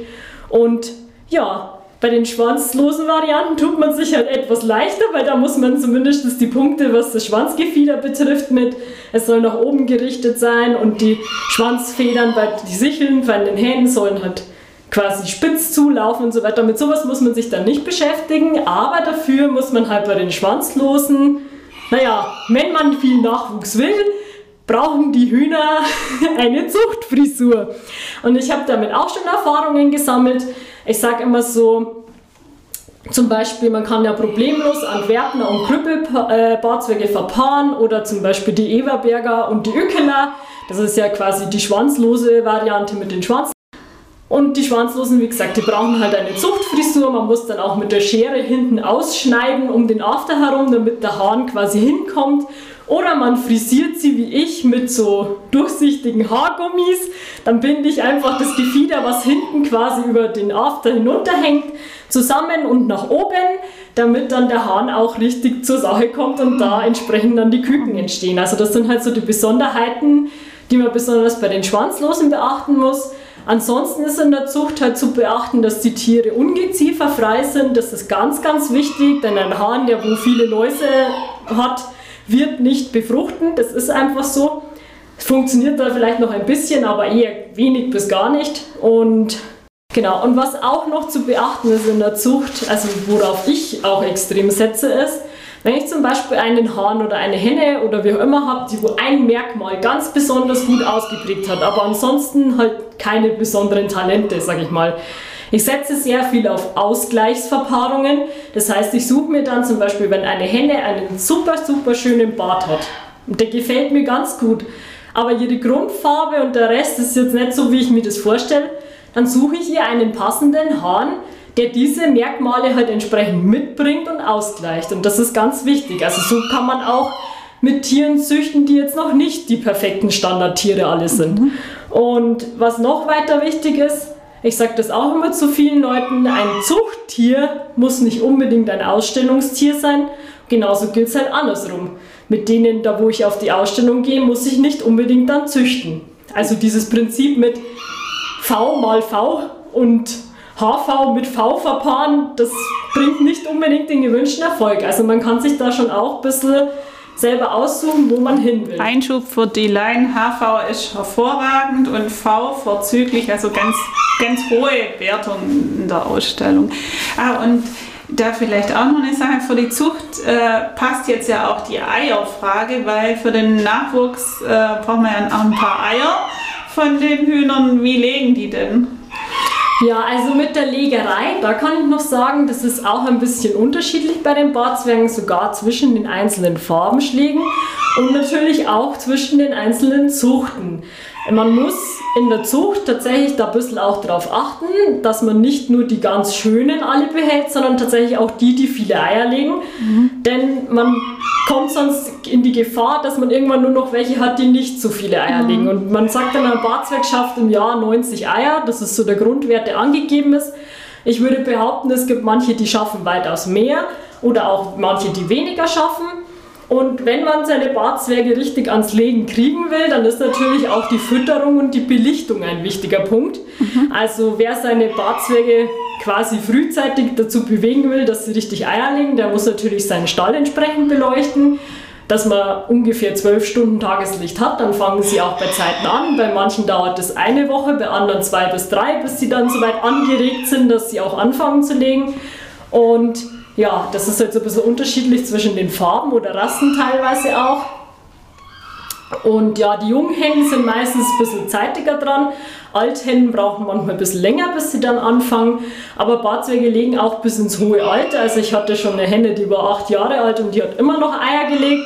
Und ja, bei den schwanzlosen Varianten tut man sich halt etwas leichter, weil da muss man zumindest die Punkte, was das Schwanzgefieder betrifft, mit es soll nach oben gerichtet sein und die Schwanzfedern bei die Sicheln bei den Händen sollen halt quasi spitz zulaufen und so weiter. Mit sowas muss man sich dann nicht beschäftigen, aber dafür muss man halt bei den Schwanzlosen, naja, wenn man viel Nachwuchs will, brauchen die Hühner <laughs> eine Zuchtfrisur. Und ich habe damit auch schon Erfahrungen gesammelt. Ich sage immer so, zum Beispiel, man kann ja problemlos Antwerpner und Krüppelbarzwerge äh, verpaaren oder zum Beispiel die Everberger und die Ökener. Das ist ja quasi die schwanzlose Variante mit den Schwanz. Und die Schwanzlosen, wie gesagt, die brauchen halt eine Zuchtfrisur. Man muss dann auch mit der Schere hinten ausschneiden um den After herum, damit der Hahn quasi hinkommt. Oder man frisiert sie wie ich mit so durchsichtigen Haargummis. Dann binde ich einfach das Gefieder, was hinten quasi über den After hinunterhängt, zusammen und nach oben, damit dann der Hahn auch richtig zur Sache kommt und da entsprechend dann die Küken entstehen. Also das sind halt so die Besonderheiten, die man besonders bei den Schwanzlosen beachten muss. Ansonsten ist in der Zucht halt zu beachten, dass die Tiere ungezieferfrei sind. Das ist ganz, ganz wichtig, denn ein Hahn, der wo viele Läuse hat, wird nicht befruchten. Das ist einfach so. Es funktioniert da vielleicht noch ein bisschen, aber eher wenig bis gar nicht. Und genau, und was auch noch zu beachten ist in der Zucht, also worauf ich auch extrem setze, ist, wenn ich zum Beispiel einen Hahn oder eine Henne oder wie auch immer habe, die wo ein Merkmal ganz besonders gut ausgeprägt hat, aber ansonsten halt keine besonderen Talente, sag ich mal, ich setze sehr viel auf Ausgleichsverpaarungen. Das heißt, ich suche mir dann zum Beispiel, wenn eine Henne einen super, super schönen Bart hat, und der gefällt mir ganz gut, aber ihre Grundfarbe und der Rest ist jetzt nicht so, wie ich mir das vorstelle, dann suche ich ihr einen passenden Hahn, der diese Merkmale halt entsprechend mitbringt und ausgleicht. Und das ist ganz wichtig. Also so kann man auch mit Tieren züchten, die jetzt noch nicht die perfekten Standardtiere alle sind. Mhm. Und was noch weiter wichtig ist, ich sage das auch immer zu vielen Leuten, ein Zuchttier muss nicht unbedingt ein Ausstellungstier sein. Genauso gilt es halt andersrum. Mit denen, da wo ich auf die Ausstellung gehe, muss ich nicht unbedingt dann züchten. Also dieses Prinzip mit V mal V und HV mit V verpaaren, das bringt nicht unbedingt den gewünschten Erfolg. Also man kann sich da schon auch ein bisschen selber aussuchen, wo man hin will. Einschub für die Line HV ist hervorragend und V vorzüglich, also ganz, ganz hohe Wertung in der Ausstellung. Ah, und da vielleicht auch noch eine Sache für die Zucht äh, passt jetzt ja auch die Eierfrage, weil für den Nachwuchs äh, braucht man ja auch ein paar Eier von den Hühnern. Wie legen die denn? Ja, also mit der Legerei, da kann ich noch sagen, das ist auch ein bisschen unterschiedlich bei den Barzwergen, sogar zwischen den einzelnen Farbenschlägen und natürlich auch zwischen den einzelnen Zuchten. Man muss in der Zucht tatsächlich da ein bisschen auch darauf achten, dass man nicht nur die ganz schönen alle behält, sondern tatsächlich auch die, die viele Eier legen. Mhm. Denn man kommt sonst in die Gefahr, dass man irgendwann nur noch welche hat, die nicht so viele Eier mhm. legen. Und man sagt dann, ein Barzwerg schafft im Jahr 90 Eier. Das ist so der Grundwert, der angegeben ist. Ich würde behaupten, es gibt manche, die schaffen weitaus mehr oder auch manche, die weniger schaffen. Und wenn man seine Barzwerge richtig ans Legen kriegen will, dann ist natürlich auch die Fütterung und die Belichtung ein wichtiger Punkt. Mhm. Also wer seine Barzwerge quasi frühzeitig dazu bewegen will, dass sie richtig Eier legen, der muss natürlich seinen Stall entsprechend beleuchten. Dass man ungefähr zwölf Stunden Tageslicht hat, dann fangen sie auch bei Zeiten an. Bei manchen dauert es eine Woche, bei anderen zwei bis drei, bis sie dann soweit angeregt sind, dass sie auch anfangen zu legen. Und ja, das ist so ein bisschen unterschiedlich zwischen den Farben oder Rassen teilweise auch. Und ja, die Junghennen sind meistens ein bisschen zeitiger dran. Althennen brauchen manchmal ein bisschen länger, bis sie dann anfangen. Aber Barzwerge legen auch bis ins hohe Alter. Also ich hatte schon eine Henne, die war acht Jahre alt und die hat immer noch Eier gelegt.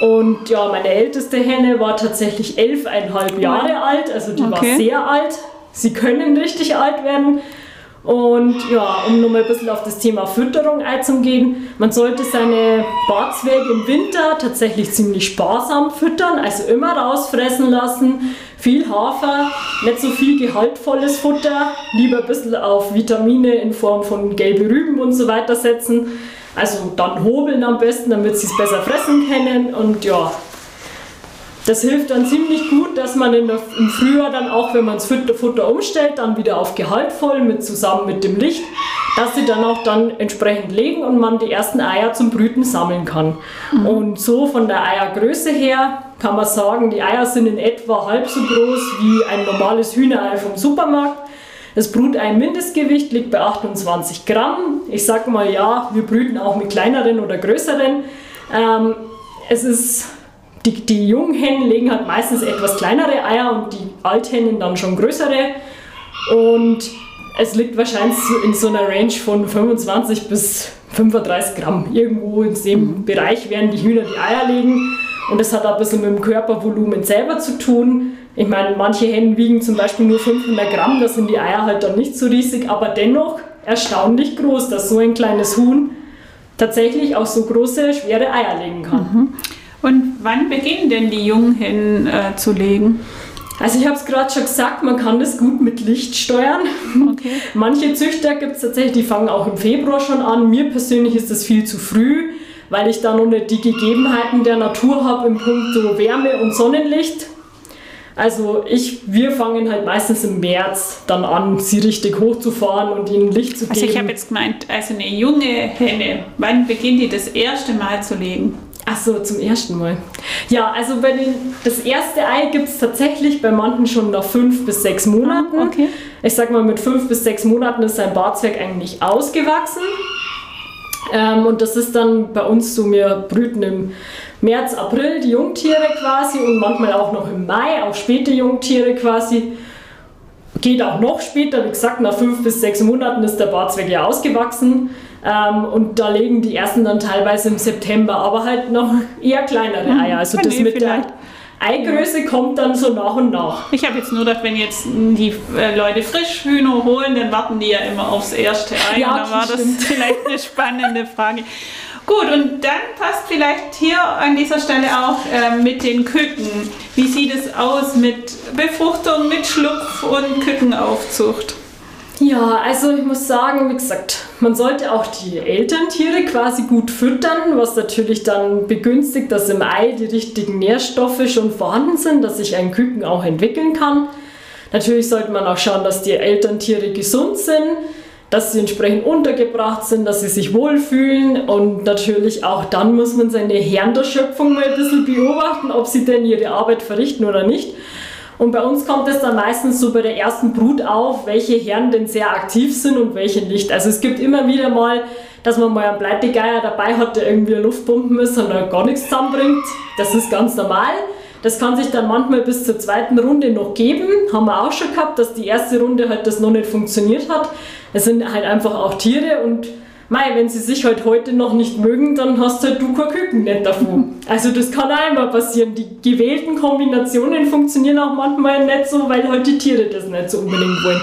Und ja, meine älteste Henne war tatsächlich elfeinhalb Jahre alt. Also die okay. war sehr alt. Sie können richtig alt werden. Und ja, um nochmal ein bisschen auf das Thema Fütterung einzugehen, man sollte seine Barzwerge im Winter tatsächlich ziemlich sparsam füttern, also immer rausfressen lassen, viel Hafer, nicht so viel gehaltvolles Futter, lieber ein bisschen auf Vitamine in Form von gelbe Rüben und so weiter setzen. Also dann hobeln am besten, damit sie es besser fressen können und ja, das hilft dann ziemlich gut, dass man der, im Frühjahr dann auch, wenn man das Futter, umstellt, dann wieder auf gehaltvoll mit zusammen mit dem Licht, dass sie dann auch dann entsprechend legen und man die ersten Eier zum Brüten sammeln kann. Mhm. Und so von der Eiergröße her kann man sagen, die Eier sind in etwa halb so groß wie ein normales Hühnerei vom Supermarkt. Das Brutei-Mindestgewicht liegt bei 28 Gramm. Ich sag mal ja, wir brüten auch mit kleineren oder größeren. Ähm, es ist die, die Junghennen legen halt meistens etwas kleinere Eier und die Althennen dann schon größere. Und es liegt wahrscheinlich in so einer Range von 25 bis 35 Gramm. Irgendwo in dem mhm. Bereich werden die Hühner die Eier legen. Und das hat auch ein bisschen mit dem Körpervolumen selber zu tun. Ich meine, manche Hennen wiegen zum Beispiel nur 500 Gramm, da sind die Eier halt dann nicht so riesig, aber dennoch erstaunlich groß, dass so ein kleines Huhn tatsächlich auch so große, schwere Eier legen kann. Mhm. Und wann beginnen denn die Junghennen äh, zu legen? Also ich habe es gerade schon gesagt, man kann das gut mit Licht steuern. Okay. <laughs> Manche Züchter gibt es tatsächlich, die fangen auch im Februar schon an. Mir persönlich ist das viel zu früh, weil ich da noch nicht die Gegebenheiten der Natur habe im Punkt Wärme und Sonnenlicht. Also ich, wir fangen halt meistens im März dann an, sie richtig hochzufahren und ihnen Licht zu geben. Also ich habe jetzt gemeint, also eine junge Henne, wann beginnt die das erste Mal zu legen? Ach so, zum ersten Mal. Ja, also bei den, das erste Ei gibt es tatsächlich bei manchen schon nach fünf bis sechs Monaten. Ah, okay. Ich sag mal, mit fünf bis sechs Monaten ist sein Barzwerg eigentlich ausgewachsen. Ähm, und das ist dann bei uns so, wir brüten im März, April die Jungtiere quasi und manchmal auch noch im Mai, auch späte Jungtiere quasi. Geht auch noch später, wie gesagt, nach fünf bis sechs Monaten ist der Barzwerg ja ausgewachsen. Ähm, und da legen die ersten dann teilweise im September, aber halt noch <laughs> eher kleinere hm, Eier. Also das mit der Eigröße kommt dann so nach und nach. Ich habe jetzt nur gedacht, wenn jetzt die äh, Leute Frischhühner holen, dann warten die ja immer aufs erste Ei. Ja, da war das <laughs> vielleicht eine spannende Frage. Gut, und dann passt vielleicht hier an dieser Stelle auch äh, mit den Küken. Wie sieht es aus mit Befruchtung, mit Schlupf und Kükenaufzucht? Ja, also ich muss sagen, wie gesagt, man sollte auch die Elterntiere quasi gut füttern, was natürlich dann begünstigt, dass im Ei die richtigen Nährstoffe schon vorhanden sind, dass sich ein Küken auch entwickeln kann. Natürlich sollte man auch schauen, dass die Elterntiere gesund sind dass sie entsprechend untergebracht sind, dass sie sich wohlfühlen und natürlich auch dann muss man seine Herren der Schöpfung mal ein bisschen beobachten, ob sie denn ihre Arbeit verrichten oder nicht. Und bei uns kommt es dann meistens so bei der ersten Brut auf, welche Herren denn sehr aktiv sind und welche nicht. Also es gibt immer wieder mal, dass man mal einen Bleitegeier dabei hat, der irgendwie Luftpumpen ist und gar nichts zusammenbringt. Das ist ganz normal. Das kann sich dann manchmal bis zur zweiten Runde noch geben. Haben wir auch schon gehabt, dass die erste Runde halt das noch nicht funktioniert hat. Es sind halt einfach auch Tiere und Mei, wenn sie sich halt heute noch nicht mögen, dann hast halt du kein Küken nicht davon. Also das kann auch immer passieren. Die gewählten Kombinationen funktionieren auch manchmal nicht so, weil halt die Tiere das nicht so unbedingt wollen.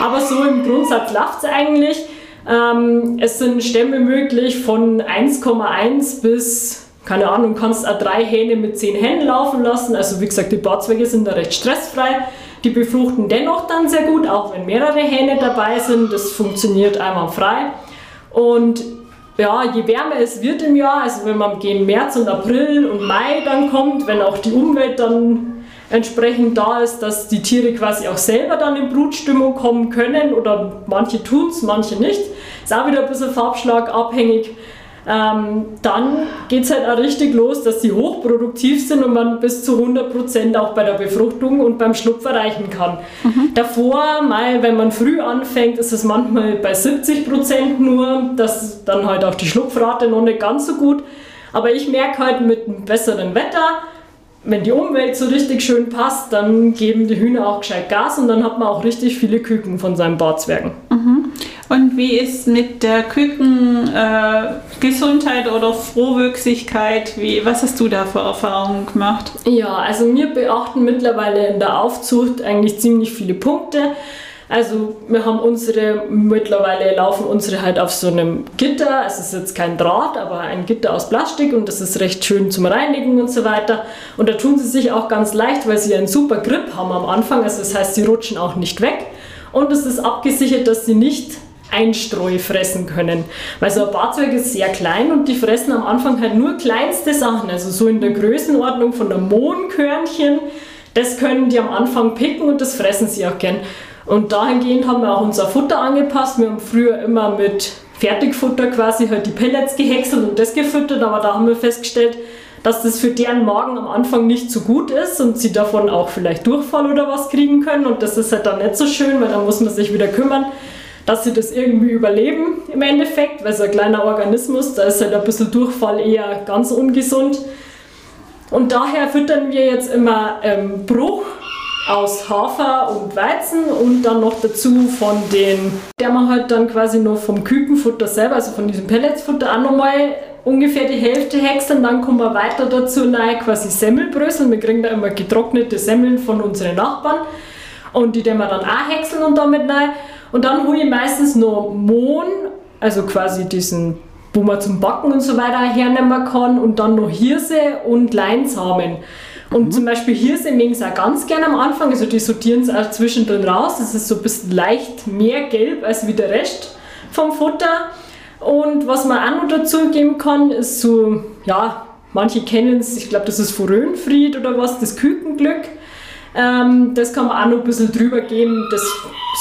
Aber so im Grundsatz läuft es eigentlich. Ähm, es sind Stämme möglich von 1,1 bis, keine Ahnung, kannst auch drei Hähne mit zehn Hennen laufen lassen. Also wie gesagt, die Barzwecke sind da recht stressfrei. Die befruchten dennoch dann sehr gut, auch wenn mehrere Hähne dabei sind. Das funktioniert einmal frei. Und ja, je wärmer es wird im Jahr, also wenn man gegen März und April und Mai dann kommt, wenn auch die Umwelt dann entsprechend da ist, dass die Tiere quasi auch selber dann in Brutstimmung kommen können oder manche tun es, manche nicht. Ist auch wieder ein bisschen farbschlagabhängig ähm, dann geht es halt auch richtig los, dass sie hochproduktiv sind und man bis zu 100% auch bei der Befruchtung und beim Schlupf erreichen kann. Mhm. Davor, mal, wenn man früh anfängt, ist es manchmal bei 70% nur, dass dann halt auch die Schlupfrate noch nicht ganz so gut. Aber ich merke halt mit einem besseren Wetter, wenn die Umwelt so richtig schön passt, dann geben die Hühner auch gescheit Gas und dann hat man auch richtig viele Küken von seinen Barzwergen. Mhm. Und wie ist mit der Kükengesundheit äh, oder Frohwüchsigkeit? Wie, was hast du da für Erfahrungen gemacht? Ja, also wir beachten mittlerweile in der Aufzucht eigentlich ziemlich viele Punkte. Also wir haben unsere, mittlerweile laufen unsere halt auf so einem Gitter, es ist jetzt kein Draht, aber ein Gitter aus Plastik und das ist recht schön zum Reinigen und so weiter. Und da tun sie sich auch ganz leicht, weil sie einen super Grip haben am Anfang, also das heißt, sie rutschen auch nicht weg. Und es ist abgesichert, dass sie nicht Einstreu fressen können. Weil so ein Barzeug ist sehr klein und die fressen am Anfang halt nur kleinste Sachen, also so in der Größenordnung von der Mohnkörnchen. Das können die am Anfang picken und das fressen sie auch gern. Und dahingehend haben wir auch unser Futter angepasst. Wir haben früher immer mit Fertigfutter quasi halt die Pellets gehäckselt und das gefüttert, aber da haben wir festgestellt, dass das für deren Magen am Anfang nicht so gut ist und sie davon auch vielleicht Durchfall oder was kriegen können und das ist halt dann nicht so schön, weil dann muss man sich wieder kümmern, dass sie das irgendwie überleben im Endeffekt, weil so ein kleiner Organismus, da ist halt ein bisschen Durchfall eher ganz ungesund. Und daher füttern wir jetzt immer ähm, Bruch aus Hafer und Weizen und dann noch dazu von den, der man halt dann quasi noch vom Kükenfutter selber, also von diesem Pelletsfutter auch nochmal ungefähr die Hälfte häckseln. Dann kommen wir weiter dazu rein, quasi Semmelbrösel. Wir kriegen da immer getrocknete Semmeln von unseren Nachbarn und die den wir dann auch häckseln und damit rein. Und dann hole ich meistens noch Mohn, also quasi diesen wo man zum Backen und so weiter hernehmen kann und dann noch Hirse und Leinsamen. Und mhm. zum Beispiel Hirse mögen sie auch ganz gerne am Anfang, also die sortieren es auch zwischendrin raus. Das ist so ein bisschen leicht mehr gelb als wie der Rest vom Futter. Und was man auch noch dazu geben kann, ist so, ja, manche kennen es, ich glaube, das ist Forönfried oder was, das Kükenglück. Ähm, das kann man auch noch ein bisschen drüber geben. Das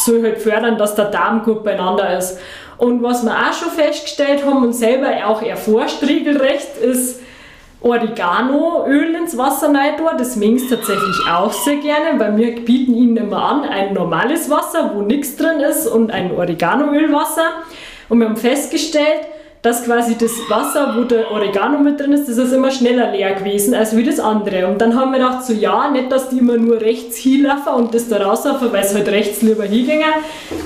soll halt fördern, dass der Darm gut beieinander ist. Und was wir auch schon festgestellt haben und selber auch erforscht regelrecht, ist Oreganoöl ins Wasser rein tun. Das mengen tatsächlich auch sehr gerne, weil wir bieten ihnen immer an ein normales Wasser, wo nichts drin ist und ein Oreganoölwasser. Und wir haben festgestellt, dass quasi das Wasser, wo der Oregano mit drin ist, das ist immer schneller leer gewesen als wie das andere. Und dann haben wir gedacht, so ja, nicht, dass die immer nur rechts hinlaufen und das da rauslaufen, weil es halt rechts lieber hingingen.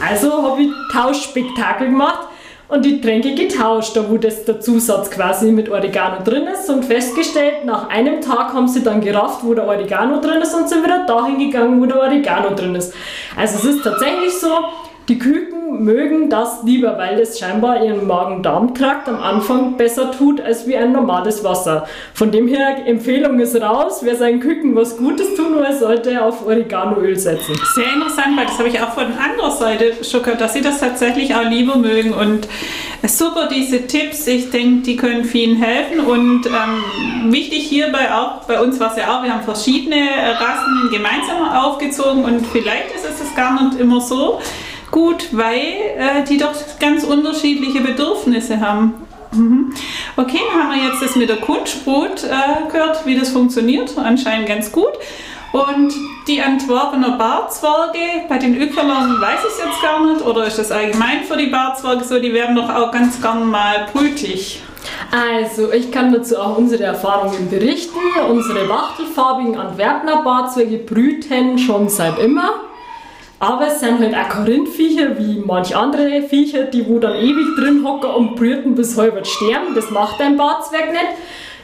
Also habe ich Tauschspektakel gemacht und die Tränke getauscht, da wo das der Zusatz quasi mit Oregano drin ist und festgestellt, nach einem Tag haben sie dann gerafft, wo der Oregano drin ist und sind wieder dahin gegangen, wo der Oregano drin ist. Also es ist tatsächlich so, die Küken mögen das lieber, weil es scheinbar ihren Magen-Darm-Trakt am Anfang besser tut als wie ein normales Wasser. Von dem her, Empfehlung ist raus. Wer seinen Küken was Gutes tun will, sollte auf Oreganoöl setzen. Sehr interessant, weil das habe ich auch von anderer Seite schon gehört, dass sie das tatsächlich auch lieber mögen. Und super, diese Tipps. Ich denke, die können vielen helfen. Und ähm, wichtig hierbei auch, bei uns war es ja auch, wir haben verschiedene Rassen gemeinsam aufgezogen und vielleicht ist es gar nicht immer so gut, weil äh, die doch ganz unterschiedliche Bedürfnisse haben. Mhm. Okay, haben wir jetzt das mit der Kunstbrot äh, gehört, wie das funktioniert. Anscheinend ganz gut. Und die Antwerpener Barzwerge, bei den Ökerlern weiß ich es jetzt gar nicht, oder ist das allgemein für die Barzwerge so, die werden doch auch ganz gern mal brütig. Also, ich kann dazu auch unsere Erfahrungen berichten. Unsere wachtelfarbigen Antwerpener Barzwerge brüten schon seit immer. Aber es sind halt auch Korinthviecher wie manch andere Viecher, die wo dann ewig drin hocken und brüten bis halber sterben. Das macht ein Barzwerg nicht.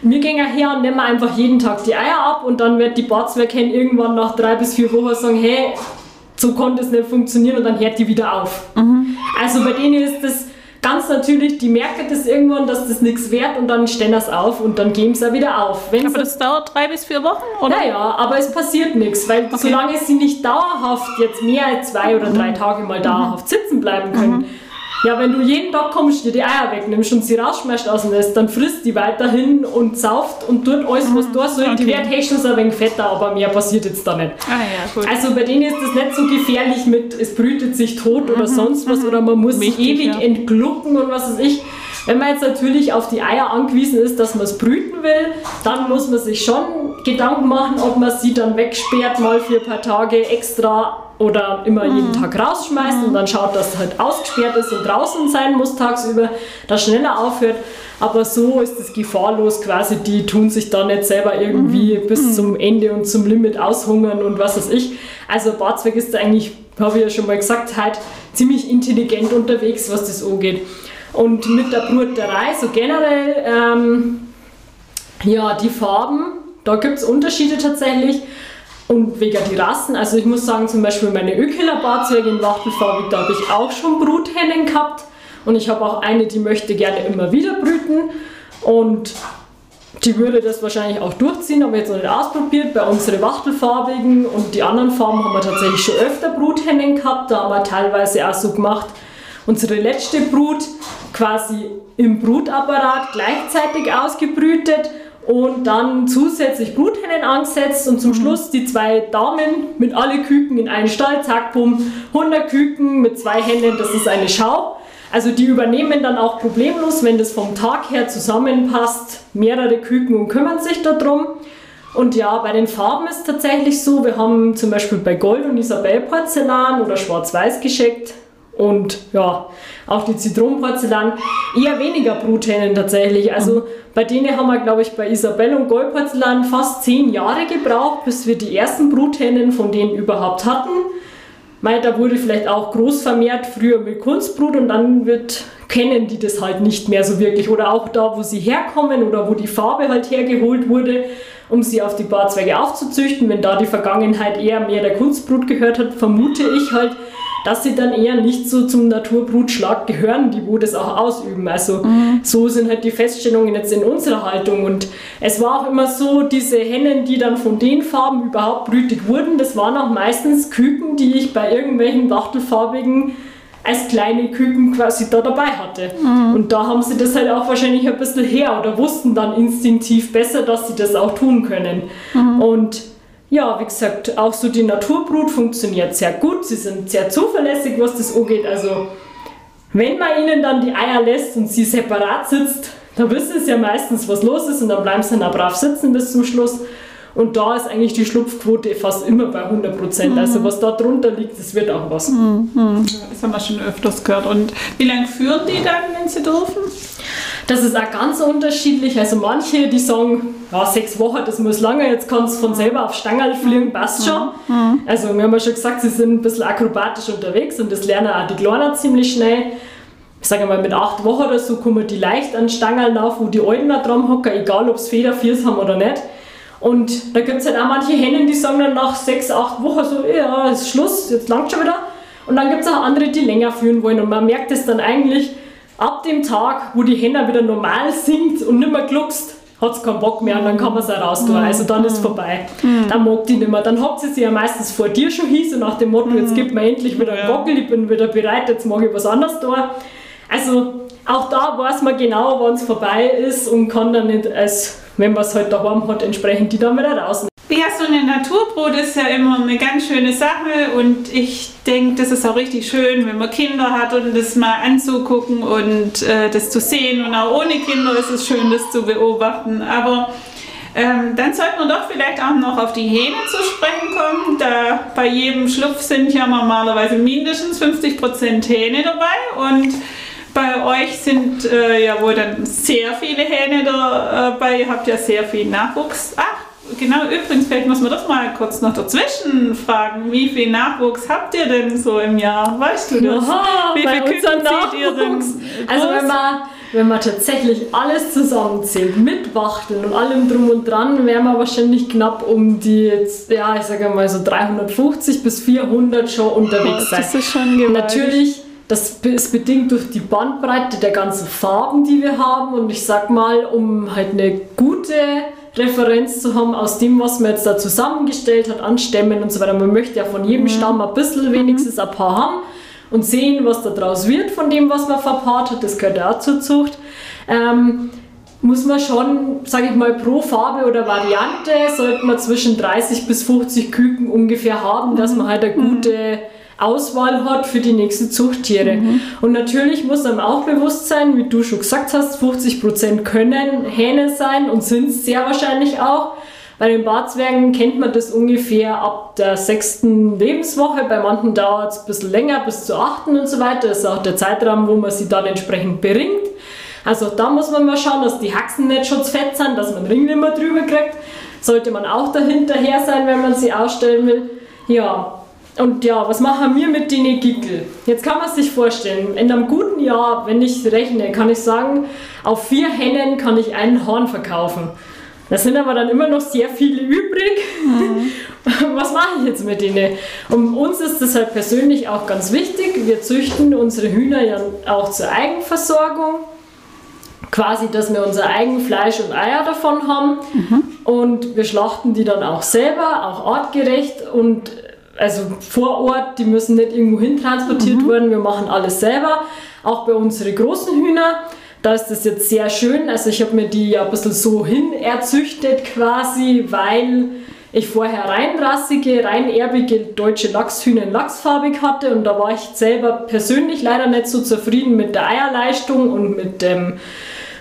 Wir gehen her und nehmen einfach jeden Tag die Eier ab und dann wird die Barzwerghen irgendwann nach drei bis vier Wochen sagen, hey, so konnte es nicht funktionieren und dann hört die wieder auf. Mhm. Also bei denen ist das ganz natürlich, die merken das irgendwann, dass das nichts wert und dann stellen das auf und dann geben sie wieder auf. Wenn aber das dauert drei bis vier Wochen, oder? Naja, aber es passiert nichts, weil okay. solange sie nicht dauerhaft jetzt mehr als zwei oder drei mhm. Tage mal dauerhaft sitzen bleiben können, mhm. Ja, wenn du jeden Tag kommst, dir die Eier wegnimmst und sie rausschmeißt aus dem Nest, dann frisst die weiterhin und sauft und tut alles, was mhm. da soll. Okay. Die wird höchstens ein wenig fetter, aber mehr passiert jetzt da nicht. Ah, ja, gut. Also bei denen ist das nicht so gefährlich mit, es brütet sich tot oder mhm. sonst was mhm. oder man muss Wichtig, ewig ja. entglucken und was weiß ich. Wenn man jetzt natürlich auf die Eier angewiesen ist, dass man es brüten will, dann muss man sich schon Gedanken machen, ob man sie dann wegsperrt, mal für ein paar Tage extra oder immer mhm. jeden Tag rausschmeißt mhm. und dann schaut, dass es halt ausgesperrt ist und draußen sein muss tagsüber, dass schneller aufhört. Aber so ist es gefahrlos quasi. Die tun sich da nicht selber irgendwie mhm. bis mhm. zum Ende und zum Limit aushungern und was weiß ich. Also Barzweig ist eigentlich, habe ich ja schon mal gesagt, halt ziemlich intelligent unterwegs, was das angeht. Und mit der Bruterei, so generell, ähm, ja, die Farben, da gibt es Unterschiede tatsächlich. Und wegen die Rassen, also ich muss sagen, zum Beispiel meine Ökeler Barzwerge in Wachtelfarbig, da habe ich auch schon Bruthennen gehabt. Und ich habe auch eine, die möchte gerne immer wieder brüten. Und die würde das wahrscheinlich auch durchziehen, aber jetzt noch nicht ausprobiert. Bei unseren Wachtelfarbigen und die anderen Farben haben wir tatsächlich schon öfter Bruthennen gehabt. Da haben wir teilweise auch so gemacht, unsere letzte Brut quasi im Brutapparat gleichzeitig ausgebrütet und dann zusätzlich Bruthennen angesetzt und zum mhm. Schluss die zwei Damen mit alle Küken in einen Stall, zack, bumm, 100 Küken mit zwei Hennen, das ist eine Schau. Also die übernehmen dann auch problemlos, wenn das vom Tag her zusammenpasst, mehrere Küken und kümmern sich darum. Und ja, bei den Farben ist es tatsächlich so, wir haben zum Beispiel bei Gold und Isabell Porzellan oder Schwarz-Weiß gescheckt, und ja, auch die Zitronenporzellan eher weniger Bruthennen tatsächlich. Also mhm. bei denen haben wir, glaube ich, bei Isabelle und Goldporzellan fast zehn Jahre gebraucht, bis wir die ersten Bruthennen von denen überhaupt hatten. Weil da wurde vielleicht auch groß vermehrt, früher mit Kunstbrut und dann wird, kennen die das halt nicht mehr so wirklich. Oder auch da, wo sie herkommen oder wo die Farbe halt hergeholt wurde, um sie auf die Barzweige aufzuzüchten. Wenn da die Vergangenheit eher mehr der Kunstbrut gehört hat, vermute ich halt, dass sie dann eher nicht so zum Naturbrutschlag gehören, die wo das auch ausüben. Also mhm. so sind halt die Feststellungen jetzt in unserer Haltung. Und es war auch immer so, diese Hennen, die dann von den Farben überhaupt brütig wurden, das waren auch meistens Küken, die ich bei irgendwelchen wachtelfarbigen als kleine Küken quasi da dabei hatte. Mhm. Und da haben sie das halt auch wahrscheinlich ein bisschen her oder wussten dann instinktiv besser, dass sie das auch tun können. Mhm. Und ja, wie gesagt, auch so die Naturbrut funktioniert sehr gut. Sie sind sehr zuverlässig, was das angeht. Also, wenn man ihnen dann die Eier lässt und sie separat sitzt, dann wissen sie ja meistens, was los ist und dann bleiben sie dann brav sitzen bis zum Schluss. Und da ist eigentlich die Schlupfquote fast immer bei 100 Prozent. Also mhm. Also was da drunter liegt, das wird auch was. Mhm. Das haben wir schon öfters gehört. Und wie lange führen die dann, wenn sie dürfen? Das ist auch ganz unterschiedlich. Also manche, die sagen, ja, sechs Wochen, das muss lange, jetzt kannst du von selber auf Stangerl fliegen, passt schon. Mhm. Also wir haben ja schon gesagt, sie sind ein bisschen akrobatisch unterwegs und das lernen auch die Kleinen ziemlich schnell. Ich sage mal, mit acht Wochen oder so kommen die leicht an Stangerl auf, wo die Alten dran hocken, egal ob es Federviers haben oder nicht. Und da gibt es halt auch manche Hennen, die sagen dann nach sechs, acht Wochen so, ja, ist Schluss, jetzt langt schon wieder. Und dann gibt es auch andere, die länger führen wollen. Und man merkt es dann eigentlich, ab dem Tag, wo die Henna wieder normal singt und nicht mehr gluckst, hat sie keinen Bock mehr und dann kann man sie raus tun. Also dann ist es vorbei. Mhm. Dann mag die nicht mehr. Dann hat sie sich ja meistens vor dir schon hin, so nach dem Motto, jetzt mhm. gibt mir endlich wieder einen Gockel, ich bin wieder bereit, jetzt mache ich was anderes da. Also auch da weiß man genau, wann es vorbei ist und kann dann nicht, als wenn man es halt daheim hat, entsprechend die dann wieder rausnehmen. Ja, so eine Naturbrot ist ja immer eine ganz schöne Sache und ich denke, das ist auch richtig schön, wenn man Kinder hat und das mal anzugucken und äh, das zu sehen. Und auch ohne Kinder ist es schön, das zu beobachten. Aber ähm, dann sollte man doch vielleicht auch noch auf die Hähne zu sprechen kommen. Da bei jedem Schlupf sind ja normalerweise mindestens 50% Hähne dabei und bei euch sind äh, ja wohl dann sehr viele Hähne dabei. Ihr habt ja sehr viel Nachwuchs. Ach, Genau, übrigens, vielleicht muss man das mal kurz noch dazwischen fragen. Wie viel Nachwuchs habt ihr denn so im Jahr? Weißt du das? Oha, Wie viel Küken zieht ihr denn? Also wenn man, wenn man tatsächlich alles zusammenzählt, mit Wachteln und allem drum und dran, wären wir wahrscheinlich knapp um die, jetzt, ja, ich sage mal so 350 bis 400 schon unterwegs sein. Das ist schon gewaltig. Natürlich das ist bedingt durch die Bandbreite der ganzen Farben, die wir haben. Und ich sag mal, um halt eine gute Referenz zu haben aus dem, was man jetzt da zusammengestellt hat, an Stämmen und so weiter. Man möchte ja von jedem mhm. Stamm ein bisschen mhm. wenigstens ein paar haben und sehen, was da draus wird von dem, was man verpaart hat. Das gehört auch zur Zucht. Ähm, muss man schon, sage ich mal, pro Farbe oder Variante sollte man zwischen 30 bis 50 Küken ungefähr haben, dass man halt eine mhm. gute Auswahl hat für die nächsten Zuchttiere. Mhm. Und natürlich muss einem auch bewusst sein, wie du schon gesagt hast, 50% können Hähne sein und sind es sehr wahrscheinlich auch. Bei den Barzwergen kennt man das ungefähr ab der sechsten Lebenswoche. Bei manchen dauert es ein bisschen länger, bis zur achten und so weiter. Das ist auch der Zeitraum, wo man sie dann entsprechend beringt. Also da muss man mal schauen, dass die Haxen nicht schutzfett sind, dass man den Ring nicht mehr drüber kriegt. Sollte man auch dahinterher sein, wenn man sie ausstellen will. Ja, und ja, was machen wir mit den Gickel? Jetzt kann man sich vorstellen, in einem guten Jahr, wenn ich rechne, kann ich sagen, auf vier Hennen kann ich einen Horn verkaufen. Da sind aber dann immer noch sehr viele übrig. Mhm. <laughs> Was mache ich jetzt mit denen? Und uns ist das halt persönlich auch ganz wichtig. Wir züchten unsere Hühner ja auch zur Eigenversorgung. Quasi, dass wir unser eigen Fleisch und Eier davon haben. Mhm. Und wir schlachten die dann auch selber, auch artgerecht. Und also vor Ort, die müssen nicht irgendwo hin transportiert mhm. werden, wir machen alles selber. Auch bei unseren großen Hühner, da ist das jetzt sehr schön. Also ich habe mir die ja ein bisschen so hin erzüchtet quasi, weil ich vorher reinrassige, rein erbige deutsche Lachshühner lachsfarbig hatte und da war ich selber persönlich leider nicht so zufrieden mit der Eierleistung und mit dem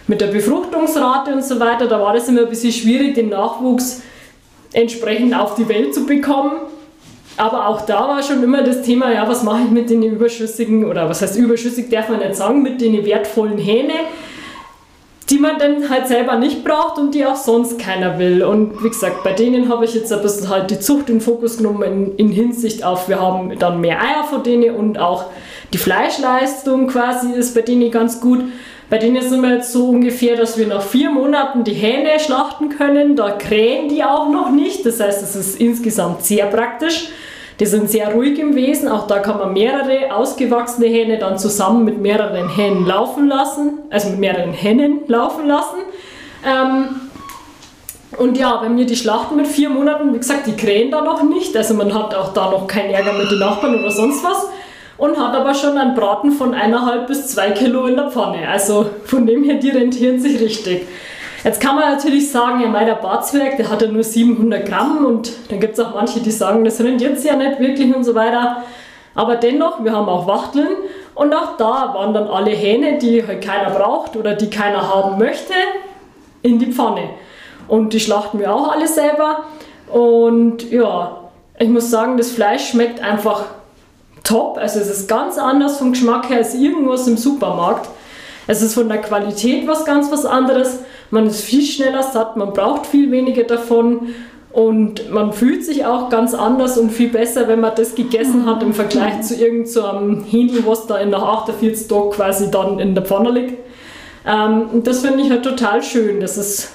mit der Befruchtungsrate und so weiter. Da war das immer ein bisschen schwierig, den Nachwuchs entsprechend auf die Welt zu bekommen. Aber auch da war schon immer das Thema, ja, was mache ich mit den überschüssigen, oder was heißt überschüssig, darf man nicht sagen, mit den wertvollen Hähne, die man dann halt selber nicht braucht und die auch sonst keiner will. Und wie gesagt, bei denen habe ich jetzt ein bisschen halt die Zucht in Fokus genommen in, in Hinsicht auf, wir haben dann mehr Eier von denen und auch die Fleischleistung quasi ist bei denen ganz gut. Bei denen sind wir jetzt so ungefähr, dass wir nach vier Monaten die Hähne schlachten können. Da krähen die auch noch nicht. Das heißt, es ist insgesamt sehr praktisch. Die sind sehr ruhig im Wesen. Auch da kann man mehrere ausgewachsene Hähne dann zusammen mit mehreren Hähnen laufen lassen. Also mit mehreren Hennen laufen lassen. Ähm, und ja, wenn wir die schlachten mit vier Monaten, wie gesagt, die krähen da noch nicht. Also man hat auch da noch keinen Ärger mit den Nachbarn oder sonst was und hat aber schon einen Braten von eineinhalb bis zwei Kilo in der Pfanne. Also von dem her, die rentieren sich richtig. Jetzt kann man natürlich sagen, ja, mein Barzwerg, der hat ja nur 700 Gramm und dann gibt es auch manche, die sagen, das rentiert sich ja nicht wirklich und so weiter. Aber dennoch, wir haben auch Wachteln und auch da waren dann alle Hähne, die halt keiner braucht oder die keiner haben möchte, in die Pfanne. Und die schlachten wir auch alle selber. Und ja, ich muss sagen, das Fleisch schmeckt einfach top. Also es ist ganz anders vom Geschmack her als irgendwas im Supermarkt. Es ist von der Qualität was ganz was anderes. Man ist viel schneller satt, man braucht viel weniger davon und man fühlt sich auch ganz anders und viel besser, wenn man das gegessen hat im Vergleich zu irgendeinem so Händel, was da in der 48 Tag quasi dann in der Pfanne liegt. Ähm, und das finde ich halt total schön. Das ist,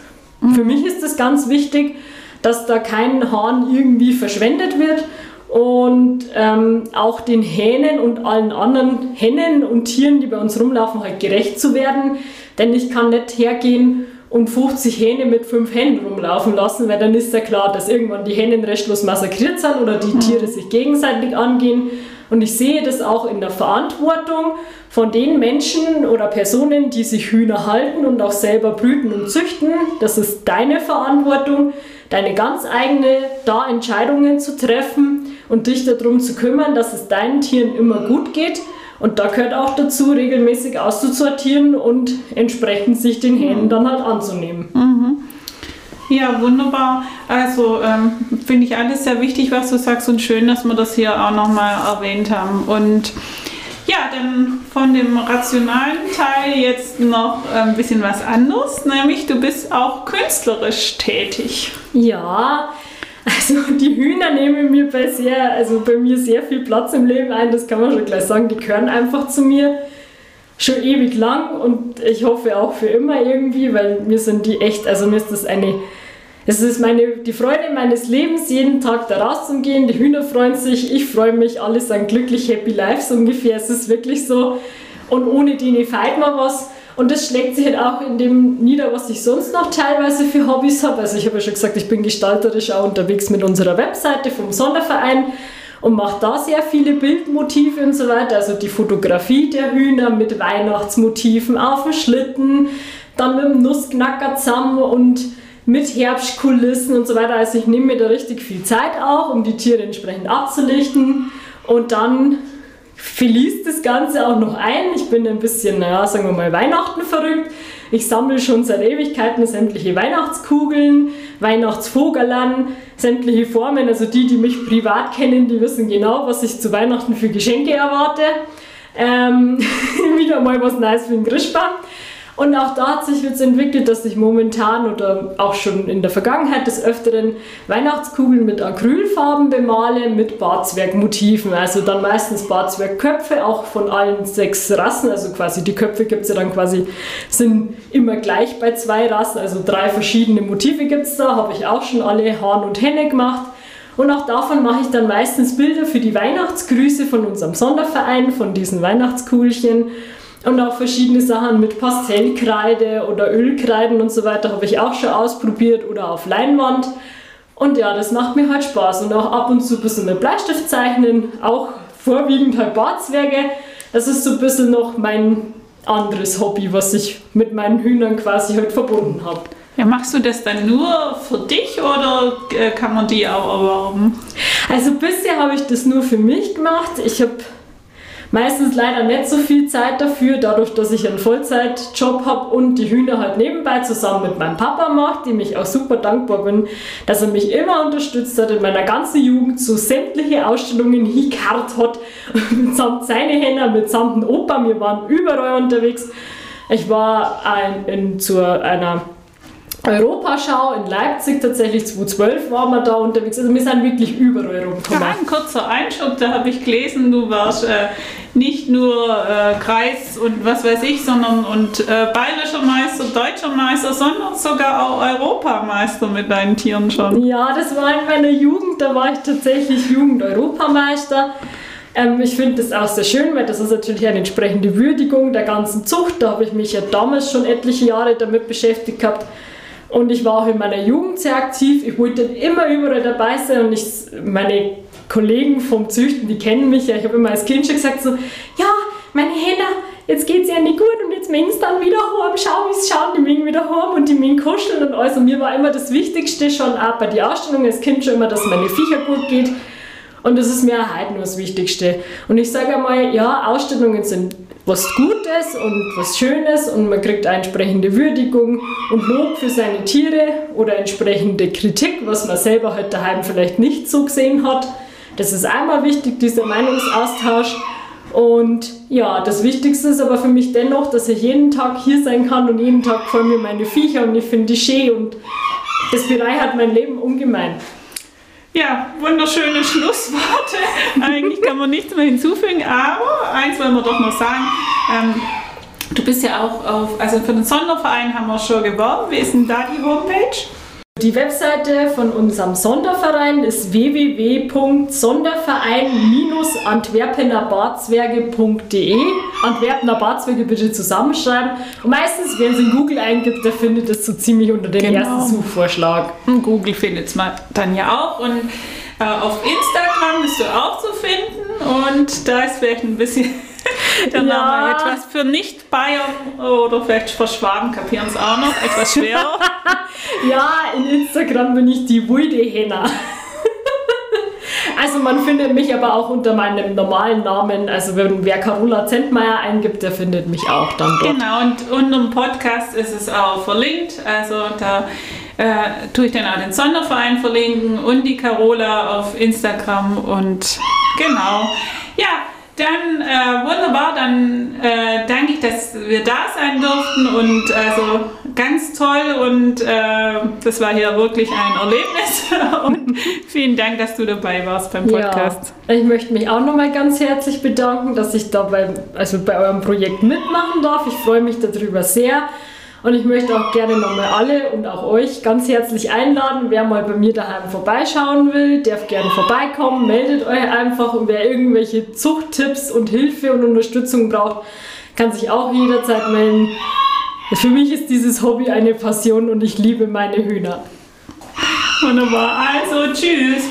für mich ist das ganz wichtig, dass da kein Hahn irgendwie verschwendet wird und ähm, auch den Hähnen und allen anderen Hennen und Tieren, die bei uns rumlaufen, halt gerecht zu werden. Denn ich kann nicht hergehen und 50 Hähne mit 5 Hennen rumlaufen lassen, weil dann ist ja klar, dass irgendwann die Hennen restlos massakriert sind oder die Tiere sich gegenseitig angehen. Und ich sehe das auch in der Verantwortung von den Menschen oder Personen, die sich Hühner halten und auch selber brüten und züchten. Das ist deine Verantwortung, deine ganz eigene da Entscheidungen zu treffen und dich darum zu kümmern, dass es deinen Tieren immer gut geht. Und da gehört auch dazu, regelmäßig auszusortieren und entsprechend sich den Hähnen dann halt anzunehmen. Mhm. Ja, wunderbar. Also ähm, finde ich alles sehr wichtig, was du sagst und schön, dass wir das hier auch nochmal erwähnt haben. Und ja, dann von dem rationalen Teil jetzt noch ein bisschen was anderes, nämlich du bist auch künstlerisch tätig. Ja, also die Hühner nehmen mir bei, sehr, also bei mir sehr viel Platz im Leben ein, das kann man schon gleich sagen. Die gehören einfach zu mir schon ewig lang und ich hoffe auch für immer irgendwie, weil mir sind die echt, also mir ist das eine, es ist meine, die Freude meines Lebens, jeden Tag da rauszugehen. Die Hühner freuen sich, ich freue mich, alle sind glücklich, happy life so ungefähr. Es ist wirklich so und ohne die feiert man was. Und das schlägt sich halt auch in dem nieder, was ich sonst noch teilweise für Hobbys habe. Also ich habe ja schon gesagt, ich bin gestalterisch auch unterwegs mit unserer Webseite vom Sonderverein und mache da sehr viele Bildmotive und so weiter. Also die Fotografie der Hühner mit Weihnachtsmotiven auf dem Schlitten, dann mit dem Nussknacker zusammen und mit Herbstkulissen und so weiter. Also ich nehme mir da richtig viel Zeit auch, um die Tiere entsprechend abzulichten. Und dann verliest das Ganze auch noch ein. Ich bin ein bisschen, naja, sagen wir mal, Weihnachten verrückt. Ich sammle schon seit Ewigkeiten sämtliche Weihnachtskugeln, Weihnachtsvogelern, sämtliche Formen. Also die, die mich privat kennen, die wissen genau, was ich zu Weihnachten für Geschenke erwarte. Ähm, <laughs> wieder mal was Neues für den Grischbaum. Und auch da hat sich jetzt entwickelt, dass ich momentan oder auch schon in der Vergangenheit des Öfteren Weihnachtskugeln mit Acrylfarben bemale, mit Barzwergmotiven. Also dann meistens Barzwergköpfe, auch von allen sechs Rassen. Also quasi die Köpfe gibt es ja dann quasi, sind immer gleich bei zwei Rassen. Also drei verschiedene Motive gibt es da, habe ich auch schon alle Hahn und Henne gemacht. Und auch davon mache ich dann meistens Bilder für die Weihnachtsgrüße von unserem Sonderverein, von diesen Weihnachtskugelchen. Und auch verschiedene Sachen mit Pastellkreide oder Ölkreiden und so weiter habe ich auch schon ausprobiert oder auf Leinwand. Und ja, das macht mir halt Spaß. Und auch ab und zu ein bisschen mit Bleistift zeichnen, auch vorwiegend halt Barzwerge. Das ist so ein bisschen noch mein anderes Hobby, was ich mit meinen Hühnern quasi halt verbunden habe. Ja, machst du das dann nur für dich oder äh, kann man die auch erwerben? Also bisher habe ich das nur für mich gemacht. Ich habe Meistens leider nicht so viel Zeit dafür, dadurch, dass ich einen Vollzeitjob habe und die Hühner halt nebenbei zusammen mit meinem Papa mache, dem ich auch super dankbar bin, dass er mich immer unterstützt hat in meiner ganzen Jugend, so sämtliche Ausstellungen hingekarrt hat, <laughs> mitsamt seine Hände, mitsamt dem Opa, wir waren überall unterwegs. Ich war ein, in, zu einer Europaschau in Leipzig, tatsächlich 2012 waren wir da unterwegs. Also wir sind wirklich überall rumgekommen. Ja, ein kurzer Einschub, da habe ich gelesen, du warst äh, nicht nur äh, Kreis und was weiß ich, sondern und äh, bayerischer Meister, deutscher Meister, sondern sogar auch Europameister mit deinen Tieren schon. Ja, das war in meiner Jugend, da war ich tatsächlich Jugend-Europameister. Ähm, ich finde das auch sehr schön, weil das ist natürlich eine entsprechende Würdigung der ganzen Zucht. Da habe ich mich ja damals schon etliche Jahre damit beschäftigt gehabt. Und ich war auch in meiner Jugend sehr aktiv. Ich wollte immer überall dabei sein und ich, meine Kollegen vom Züchten, die kennen mich ja. Ich habe immer als Kind schon gesagt so, ja, meine Hände, jetzt geht es ja nicht gut und jetzt mögen sie dann wieder heim. Schau, wie sie schauen, die mögen wieder heim und die mögen kuscheln und alles. Und mir war immer das Wichtigste schon auch bei den Ausstellungen als Kind schon immer, dass meine Viecher gut geht. Und das ist mir auch heute nur das Wichtigste. Und ich sage einmal, ja, Ausstellungen sind was Gutes und was Schönes und man kriegt eine entsprechende Würdigung und Lob für seine Tiere oder entsprechende Kritik, was man selber halt daheim vielleicht nicht so gesehen hat. Das ist einmal wichtig, dieser Meinungsaustausch. Und ja, das Wichtigste ist aber für mich dennoch, dass ich jeden Tag hier sein kann und jeden Tag vor mir meine Viecher und ich finde die schön und das bereichert mein Leben ungemein. Ja, wunderschöne Schlussworte. Eigentlich kann man nichts mehr hinzufügen, aber eins wollen wir doch noch sagen. Ähm, du bist ja auch auf, also für den Sonderverein haben wir schon geworben. Wie ist denn da die Homepage? Die Webseite von unserem Sonderverein ist www.sonderverein-antwerpenerbarzwerge.de. Antwerpener Barzwerge bitte zusammenschreiben. Und meistens, wenn es in Google eingibt, der findet es so ziemlich unter dem genau. ersten Suchvorschlag. Und Google findet es dann ja auch. Und äh, auf Instagram bist du auch zu finden. Und da ist vielleicht ein bisschen <laughs> der Name ja. etwas für Nicht-Bayern oder vielleicht für Schwaben kapieren es auch noch, etwas schwerer. <laughs> ja, in Instagram bin ich die Wilde Henna. <laughs> Also man findet mich aber auch unter meinem normalen Namen. Also wenn wer Carola Zentmeier eingibt, der findet mich auch dann dort. Genau, und unter dem Podcast ist es auch verlinkt. Also da äh, tue ich dann auch den Sonderverein verlinken und die Carola auf Instagram und genau. Ja, dann äh, wunderbar, dann äh, danke ich, dass wir da sein durften und also ganz toll und äh, das war hier wirklich ein Erlebnis <laughs> und vielen Dank, dass du dabei warst beim Podcast. Ja, ich möchte mich auch nochmal ganz herzlich bedanken, dass ich da bei, also bei eurem Projekt mitmachen darf. Ich freue mich darüber sehr. Und ich möchte auch gerne nochmal alle und auch euch ganz herzlich einladen. Wer mal bei mir daheim vorbeischauen will, darf gerne vorbeikommen. Meldet euch einfach und wer irgendwelche Zuchttipps und Hilfe und Unterstützung braucht, kann sich auch jederzeit melden. Für mich ist dieses Hobby eine Passion und ich liebe meine Hühner. Wunderbar. Also, tschüss.